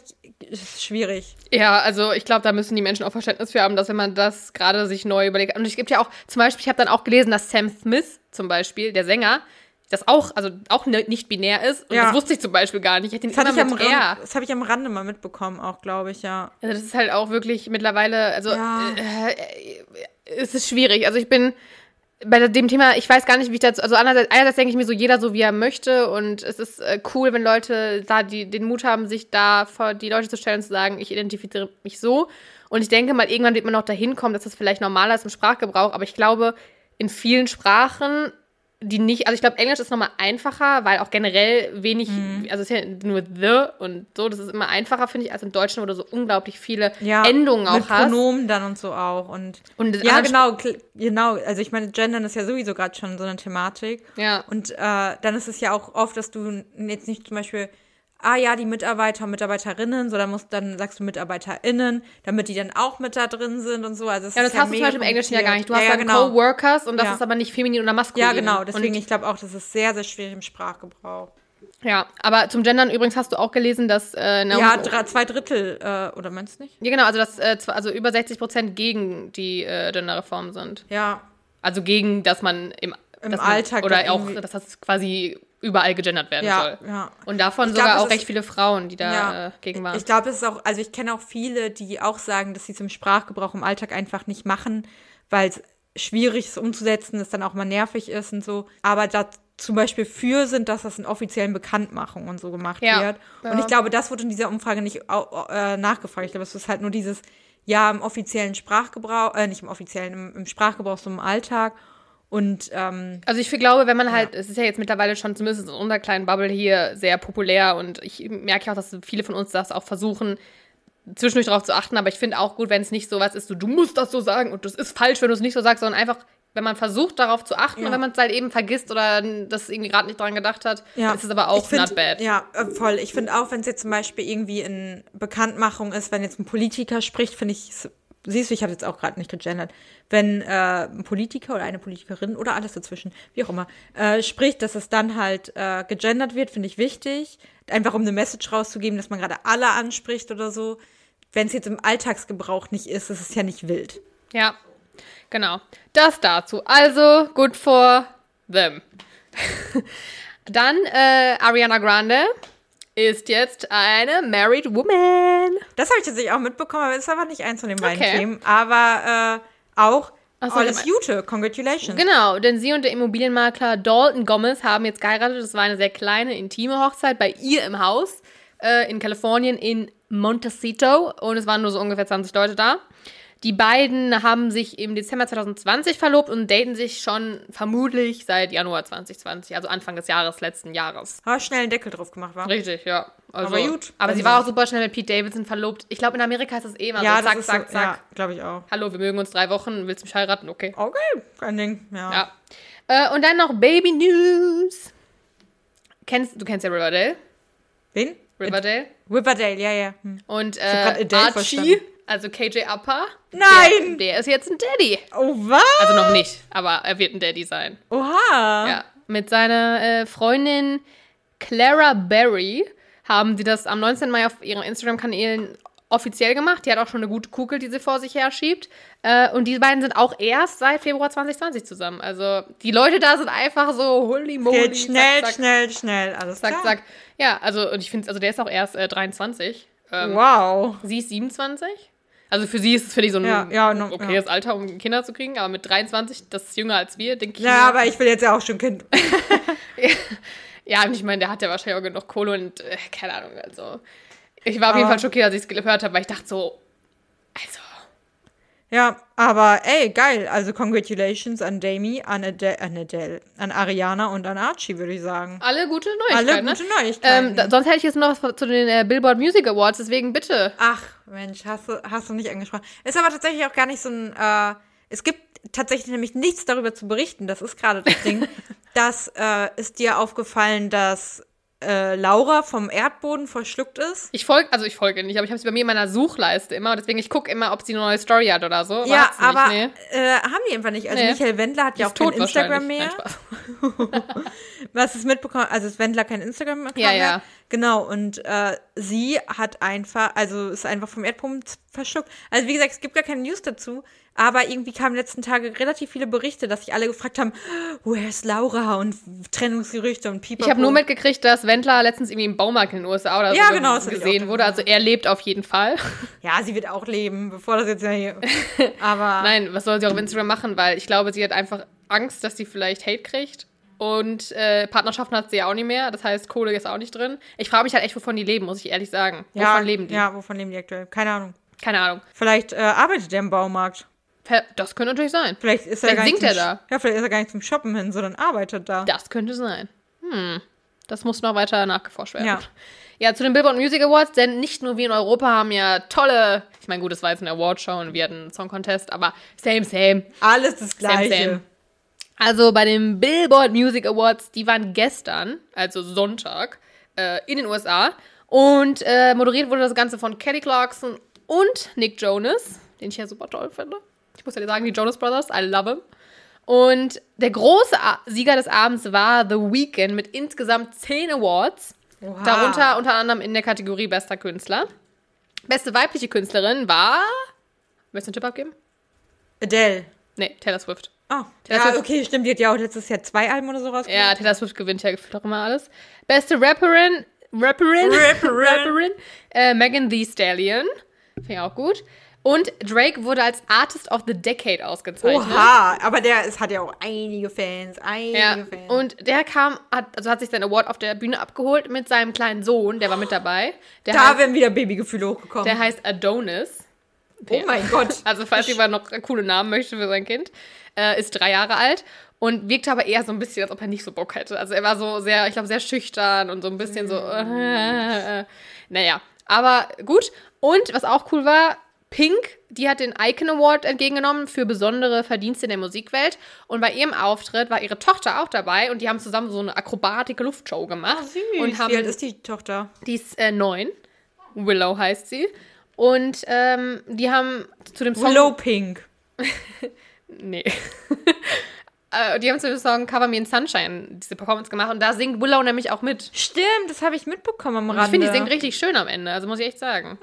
es ist schwierig. Ja, also ich glaube, da müssen die Menschen auch Verständnis für haben, dass wenn man das gerade sich neu überlegt. Und es gibt ja auch, zum Beispiel, ich habe dann auch gelesen, dass Sam Smith zum Beispiel, der Sänger, das auch, also auch ne, nicht binär ist. Und Ja. das wusste ich zum Beispiel gar nicht. Ich Das hatte ich am. Rande, das habe ich am Rande mal mitbekommen, auch glaube ich, ja. Also das ist halt auch wirklich mittlerweile, also Ja. äh, äh, es ist schwierig. Also ich bin bei dem Thema, ich weiß gar nicht, wie ich dazu, also einerseits, einerseits denke ich mir so, jeder so, wie er möchte und es ist äh, cool, wenn Leute da die, den Mut haben, sich da vor die Leute zu stellen und zu sagen, ich identifiziere mich so. Und ich denke mal, irgendwann wird man noch dahin kommen, dass das vielleicht normaler ist im Sprachgebrauch, aber ich glaube, in vielen Sprachen die nicht, also ich glaube, Englisch ist nochmal einfacher, weil auch generell wenig, Mhm. also es ist ja nur the und so, das ist immer einfacher, finde ich, als im Deutschen, wo du so unglaublich viele ja Endungen auch mit hast. Pronomen dann und so auch. Und, Und ja, genau, genau. Also ich meine, Gendern ist ja sowieso gerade schon so eine Thematik. Ja. Und äh, dann ist es ja auch oft, dass du jetzt nicht zum Beispiel, ah ja, die Mitarbeiter und Mitarbeiterinnen, so dann musst dann sagst du MitarbeiterInnen, damit die dann auch mit da drin sind und so. Also Ja, das hast du zum Beispiel im Englischen ja gar nicht. Du hast ja, ja, dann genau. Coworkers und das Ja. ist aber nicht feminin oder maskulin. Ja, genau. Deswegen, Und, ich glaube auch, das ist sehr, sehr schwierig im Sprachgebrauch. ja, aber zum Gendern übrigens hast du auch gelesen, dass äh, Ja, drei, zwei Drittel, äh, oder meinst du nicht? ja, genau, also dass äh, also über 60 Prozent gegen die äh, Genderreform sind. Ja, Also gegen, dass man im, Im dass man, Alltag oder auch, dass das quasi überall gegendert werden ja, soll. ja. Und davon Ich glaub, sogar es auch ist- recht viele Frauen, die da Ja. äh, gegen waren. Ich glaube, es ist auch, also ich kenne auch viele, die auch sagen, dass sie es im Sprachgebrauch im Alltag einfach nicht machen, weil es schwierig ist umzusetzen, es dann auch mal nervig ist und so. Aber da zum Beispiel für sind, dass das in offiziellen Bekanntmachungen und so gemacht Ja. wird. Und ich glaube, das wurde in dieser Umfrage nicht äh, nachgefragt. Ich glaube, es ist halt nur dieses, ja, im offiziellen Sprachgebrauch, äh, nicht im offiziellen, im, im Sprachgebrauch, so im Alltag. Und ähm, Also ich glaube, wenn man halt, es ist ja jetzt mittlerweile schon zumindest in unserer kleinen Bubble hier sehr populär und ich merke ja auch, dass viele von uns das auch versuchen, zwischendurch darauf zu achten, aber ich finde auch gut, wenn es nicht so was ist, so, du musst das so sagen und das ist falsch, wenn du es nicht so sagst, sondern einfach, wenn man versucht, darauf zu achten Ja. und wenn man es halt eben vergisst oder das irgendwie gerade nicht dran gedacht hat, Ja. ist es aber auch find, not bad. Ja, äh, voll. Ich finde auch, wenn es jetzt zum Beispiel irgendwie in Bekanntmachung ist, wenn jetzt ein Politiker spricht, finde ich, es- siehst du, ich habe jetzt auch gerade nicht gegendert, wenn äh, ein Politiker oder eine Politikerin oder alles dazwischen, wie auch immer, äh, spricht, dass es dann halt äh, gegendert wird, finde ich wichtig. Einfach um eine Message rauszugeben, dass man gerade alle anspricht oder so. Wenn es jetzt im Alltagsgebrauch nicht ist, ist es ja nicht wild. Ja, genau. Das dazu. Also, good for them. Dann äh, Ariana Grande ist jetzt eine married woman. Das habe ich tatsächlich auch mitbekommen, aber ist aber nicht eins von den beiden Okay. Themen. Aber äh, auch Ach so, alles ja, Gute. Congratulations. Genau, denn sie und der Immobilienmakler Dalton Gomez haben jetzt geheiratet. Das war eine sehr kleine, intime Hochzeit bei ihr im Haus äh, in Kalifornien in Montecito und es waren nur so ungefähr 20 Leute da. Die beiden haben sich im Dezember 2020 verlobt und daten sich schon vermutlich seit Januar 2020, also Anfang des Jahres, letzten Jahres. Aber schnell einen Deckel drauf gemacht, war. Richtig, ja. Also, Aber gut. Aber Also sie war so- auch super schnell mit Pete Davidson verlobt. Ich glaube, in Amerika ist das eh immer ja, so. Zack, das ist zack, so, zack. ja, glaube ich auch. Hallo, wir mögen uns drei Wochen. Willst du mich heiraten? Okay. Okay, kein Ding. Ja. Ja. Äh, und dann noch Baby News. Kennst, du kennst ja Riverdale. Wen? Riverdale. Riverdale, ja, ja. Hm. Und äh, Archie, verstanden. Also KJ Upper. Nein! Der, der ist jetzt ein Daddy. Oh, was? Also noch nicht, aber er wird ein Daddy sein. Oha. Ja. Mit seiner äh, Freundin Clara Berry haben sie das am 19. Mai auf ihren Instagram-Kanälen offiziell gemacht. Die hat auch schon eine gute Kugel, die sie vor sich her schiebt. Äh, und die beiden sind auch erst seit Februar 2020 zusammen. Also die Leute da sind einfach so holy moly. Geht schnell, zack, zack, schnell, schnell. Alles Zack, klar. zack. Ja, also und ich finde, also der ist auch erst äh, 23. Ähm, Wow. Sie ist 27. Also für sie ist es, finde ich, so ein Ja, ja, no, okayes ja. Alter, um Kinder zu kriegen. Aber mit 23, das ist jünger als wir, denke ich. Ja, aber ich will jetzt ja auch schon Kind. Ja, und ich meine, der hat ja wahrscheinlich auch genug Kohle und äh, keine Ahnung, also. Ich war auf jeden Fall schockiert, als ich es gehört habe, weil ich dachte so, also, Ja, aber ey, geil. Also congratulations an Dami, an Adele, an, Adele, an Ariana und an Archie, würde ich sagen. alle gute Neuigkeiten. Alle ne? gute Neuigkeiten. Ähm, da, sonst hätte ich jetzt noch was zu den äh, Billboard Music Awards, deswegen bitte. Ach, Mensch, hast du, hast du nicht angesprochen. Ist aber tatsächlich auch gar nicht so ein. Äh, es gibt tatsächlich nämlich nichts darüber zu berichten. Das ist gerade das Ding. dass äh, ist dir aufgefallen, dass äh, Laura vom Erdboden verschluckt ist? Ich folge, also ich folge nicht, aber ich habe sie bei mir in meiner Suchleiste immer, deswegen ich gucke immer, ob sie eine neue Story hat oder so. ja, aber nee. äh, haben die einfach nicht. Also Nee. Michael Wendler hat Die ja auch kein Instagram mehr. Nein. Was ist mitbekommen? Also ist Wendler kein Instagram-Account Ja, mehr? ja. Genau, und äh, sie hat einfach, also ist einfach vom Erdboden verschluckt. Also wie gesagt, es gibt gar keine News dazu, aber irgendwie kamen letzten Tage relativ viele Berichte, dass sich alle gefragt haben, woher ist Laura und Trennungsgerüchte und Pipapo. Ich habe nur mitgekriegt, dass Wendler letztens irgendwie im Baumarkt in den USA oder Ja, so genau, gesehen wurde. Also er lebt auf jeden Fall. Ja, sie wird auch leben, bevor das jetzt ja hier. Aber Nein, was soll sie auch auf Instagram machen? Weil ich glaube, sie hat einfach Angst, dass sie vielleicht Hate kriegt. Und äh, Partnerschaften hat sie ja auch nicht mehr. Das heißt, Kohle ist auch nicht drin. Ich frage mich halt echt, wovon die leben, muss ich ehrlich sagen. Wovon ja, leben die? Ja, wovon leben die aktuell? Keine Ahnung. Keine Ahnung. Vielleicht äh, arbeitet er im Baumarkt. Das könnte natürlich sein. Vielleicht ist er Vielleicht gar nicht singt er zum da. Ja, vielleicht ist er gar nicht zum Shoppen hin, sondern arbeitet da. Das könnte sein. Hm. Das muss noch weiter nachgeforscht werden. Ja. Ja, zu den Billboard Music Awards, denn nicht nur wir in Europa haben ja tolle, ich meine, gut, das war jetzt eine Awardshow und wir hatten einen Song Contest, aber same, same. Alles das Same, Gleiche. same. Also bei den Billboard Music Awards, die waren gestern, also Sonntag, äh, in den USA. Und äh, moderiert wurde das Ganze von Kelly Clarkson und Nick Jonas, den ich ja super toll finde. Ich muss ja sagen, die Jonas Brothers, I love him. Und der große Sieger des Abends war The Weeknd mit insgesamt 10 Awards. Oha. Darunter unter anderem in der Kategorie Bester Künstler. Beste weibliche Künstlerin war. Möchtest du einen Tipp abgeben? Adele. Nee, Taylor Swift. Oh, Taylor ja, Swift- okay, stimmt. Die hat ja auch letztes Jahr zwei Alben oder so rausgebracht. Ja, Taylor Swift gewinnt ja gefühlt auch immer alles. Beste Rapperin, Rapperin, Rapperin. Rapperin äh, Megan Thee Stallion. Finde ich auch gut. Und Drake wurde als Artist of the Decade ausgezeichnet. Oha, aber der es hat ja auch einige Fans, einige Ja, Fans. und der kam, hat, also hat sich seinen Award auf der Bühne abgeholt mit seinem kleinen Sohn, der war mit dabei. Der, da heißt, werden wieder Babygefühle hochgekommen. der heißt Adonis. oh mein Gott. Also falls jemand noch coole Namen möchte für sein Kind, äh, ist drei Jahre alt und wirkte aber eher so ein bisschen, als ob er nicht so Bock hätte. Also er war so sehr, ich glaube, sehr schüchtern und so ein bisschen so, äh, äh. naja. Aber gut. Und was auch cool war, Pink, die hat den Icon Award entgegengenommen für besondere Verdienste in der Musikwelt. Und bei ihrem Auftritt war ihre Tochter auch dabei und die haben zusammen so eine Akrobatik-Luftshow gemacht. Und haben, Wie alt ist die Tochter? die ist äh, neun. Willow heißt sie. Und ähm, die haben zu dem Song. Willow Pink. Nee. Äh, die haben zu dem Song Cover Me in Sunshine diese Performance gemacht und da singt Willow nämlich auch mit. Stimmt, das habe ich mitbekommen am Rande. Ich finde, die singt richtig schön am Ende, also muss ich echt sagen.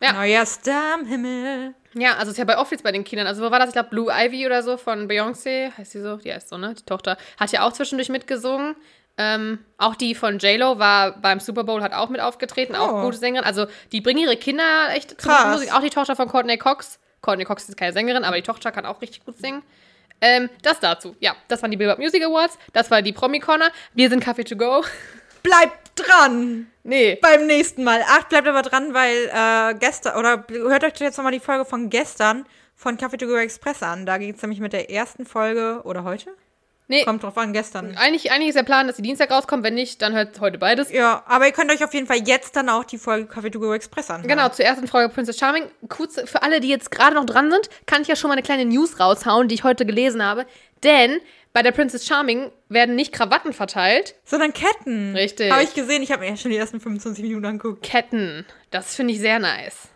Ja. Neuer Star am Himmel. Ja, also es ist ja bei jetzt bei den Kindern. Also wo war das? Ich glaube, Blue Ivy oder so von Beyoncé, heißt die so? Die heißt so, ne? Die Tochter. Hat ja auch zwischendurch mitgesungen. Ähm, auch die von J-Lo war beim Super Bowl, hat auch mit aufgetreten, auch Oh. gute Sängerin. Also die bringen ihre Kinder echt zur Krass. Musik. Auch die Tochter von Courtney Cox. Courtney Cox ist keine Sängerin, aber die Tochter kann auch richtig gut singen. Ähm, das dazu. Ja, das waren die Billboard Music Awards. Das war die Promi Corner. Wir sind Kaffee to go. Bleibt dran nee. beim nächsten Mal. Ach, bleibt aber dran, weil äh, gestern, oder hört euch jetzt nochmal die Folge von gestern von Café to go Express an. Da geht es nämlich mit der ersten Folge, oder heute? Nee. Kommt drauf an, gestern. Eigentlich, eigentlich ist der Plan, dass die Dienstag rauskommt. Wenn nicht, dann hört heute beides. Ja, aber ihr könnt euch auf jeden Fall jetzt dann auch die Folge Café to go Express an. Genau, zur ersten Folge Princess Charming. Kurz für alle, die jetzt gerade noch dran sind, kann ich ja schon mal eine kleine News raushauen, die ich heute gelesen habe. Denn bei der Princess Charming werden nicht Krawatten verteilt, Sondern Ketten. Richtig. Habe ich gesehen, ich habe mir ja schon die ersten 25 Minuten angeguckt. Ketten. Das finde ich sehr nice.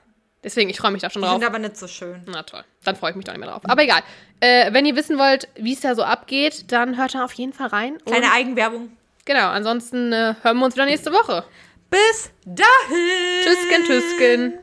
Deswegen, ich freue mich da schon Die drauf. sind aber nicht so schön. Na toll. Dann freue ich mich doch nicht mehr drauf. Aber egal. Äh, wenn ihr wissen wollt, wie es da so abgeht, dann hört da auf jeden Fall rein. Kleine Eigenwerbung. genau, ansonsten äh, hören wir uns wieder nächste Woche. Bis dahin. Tschüsschen, tschüsschen.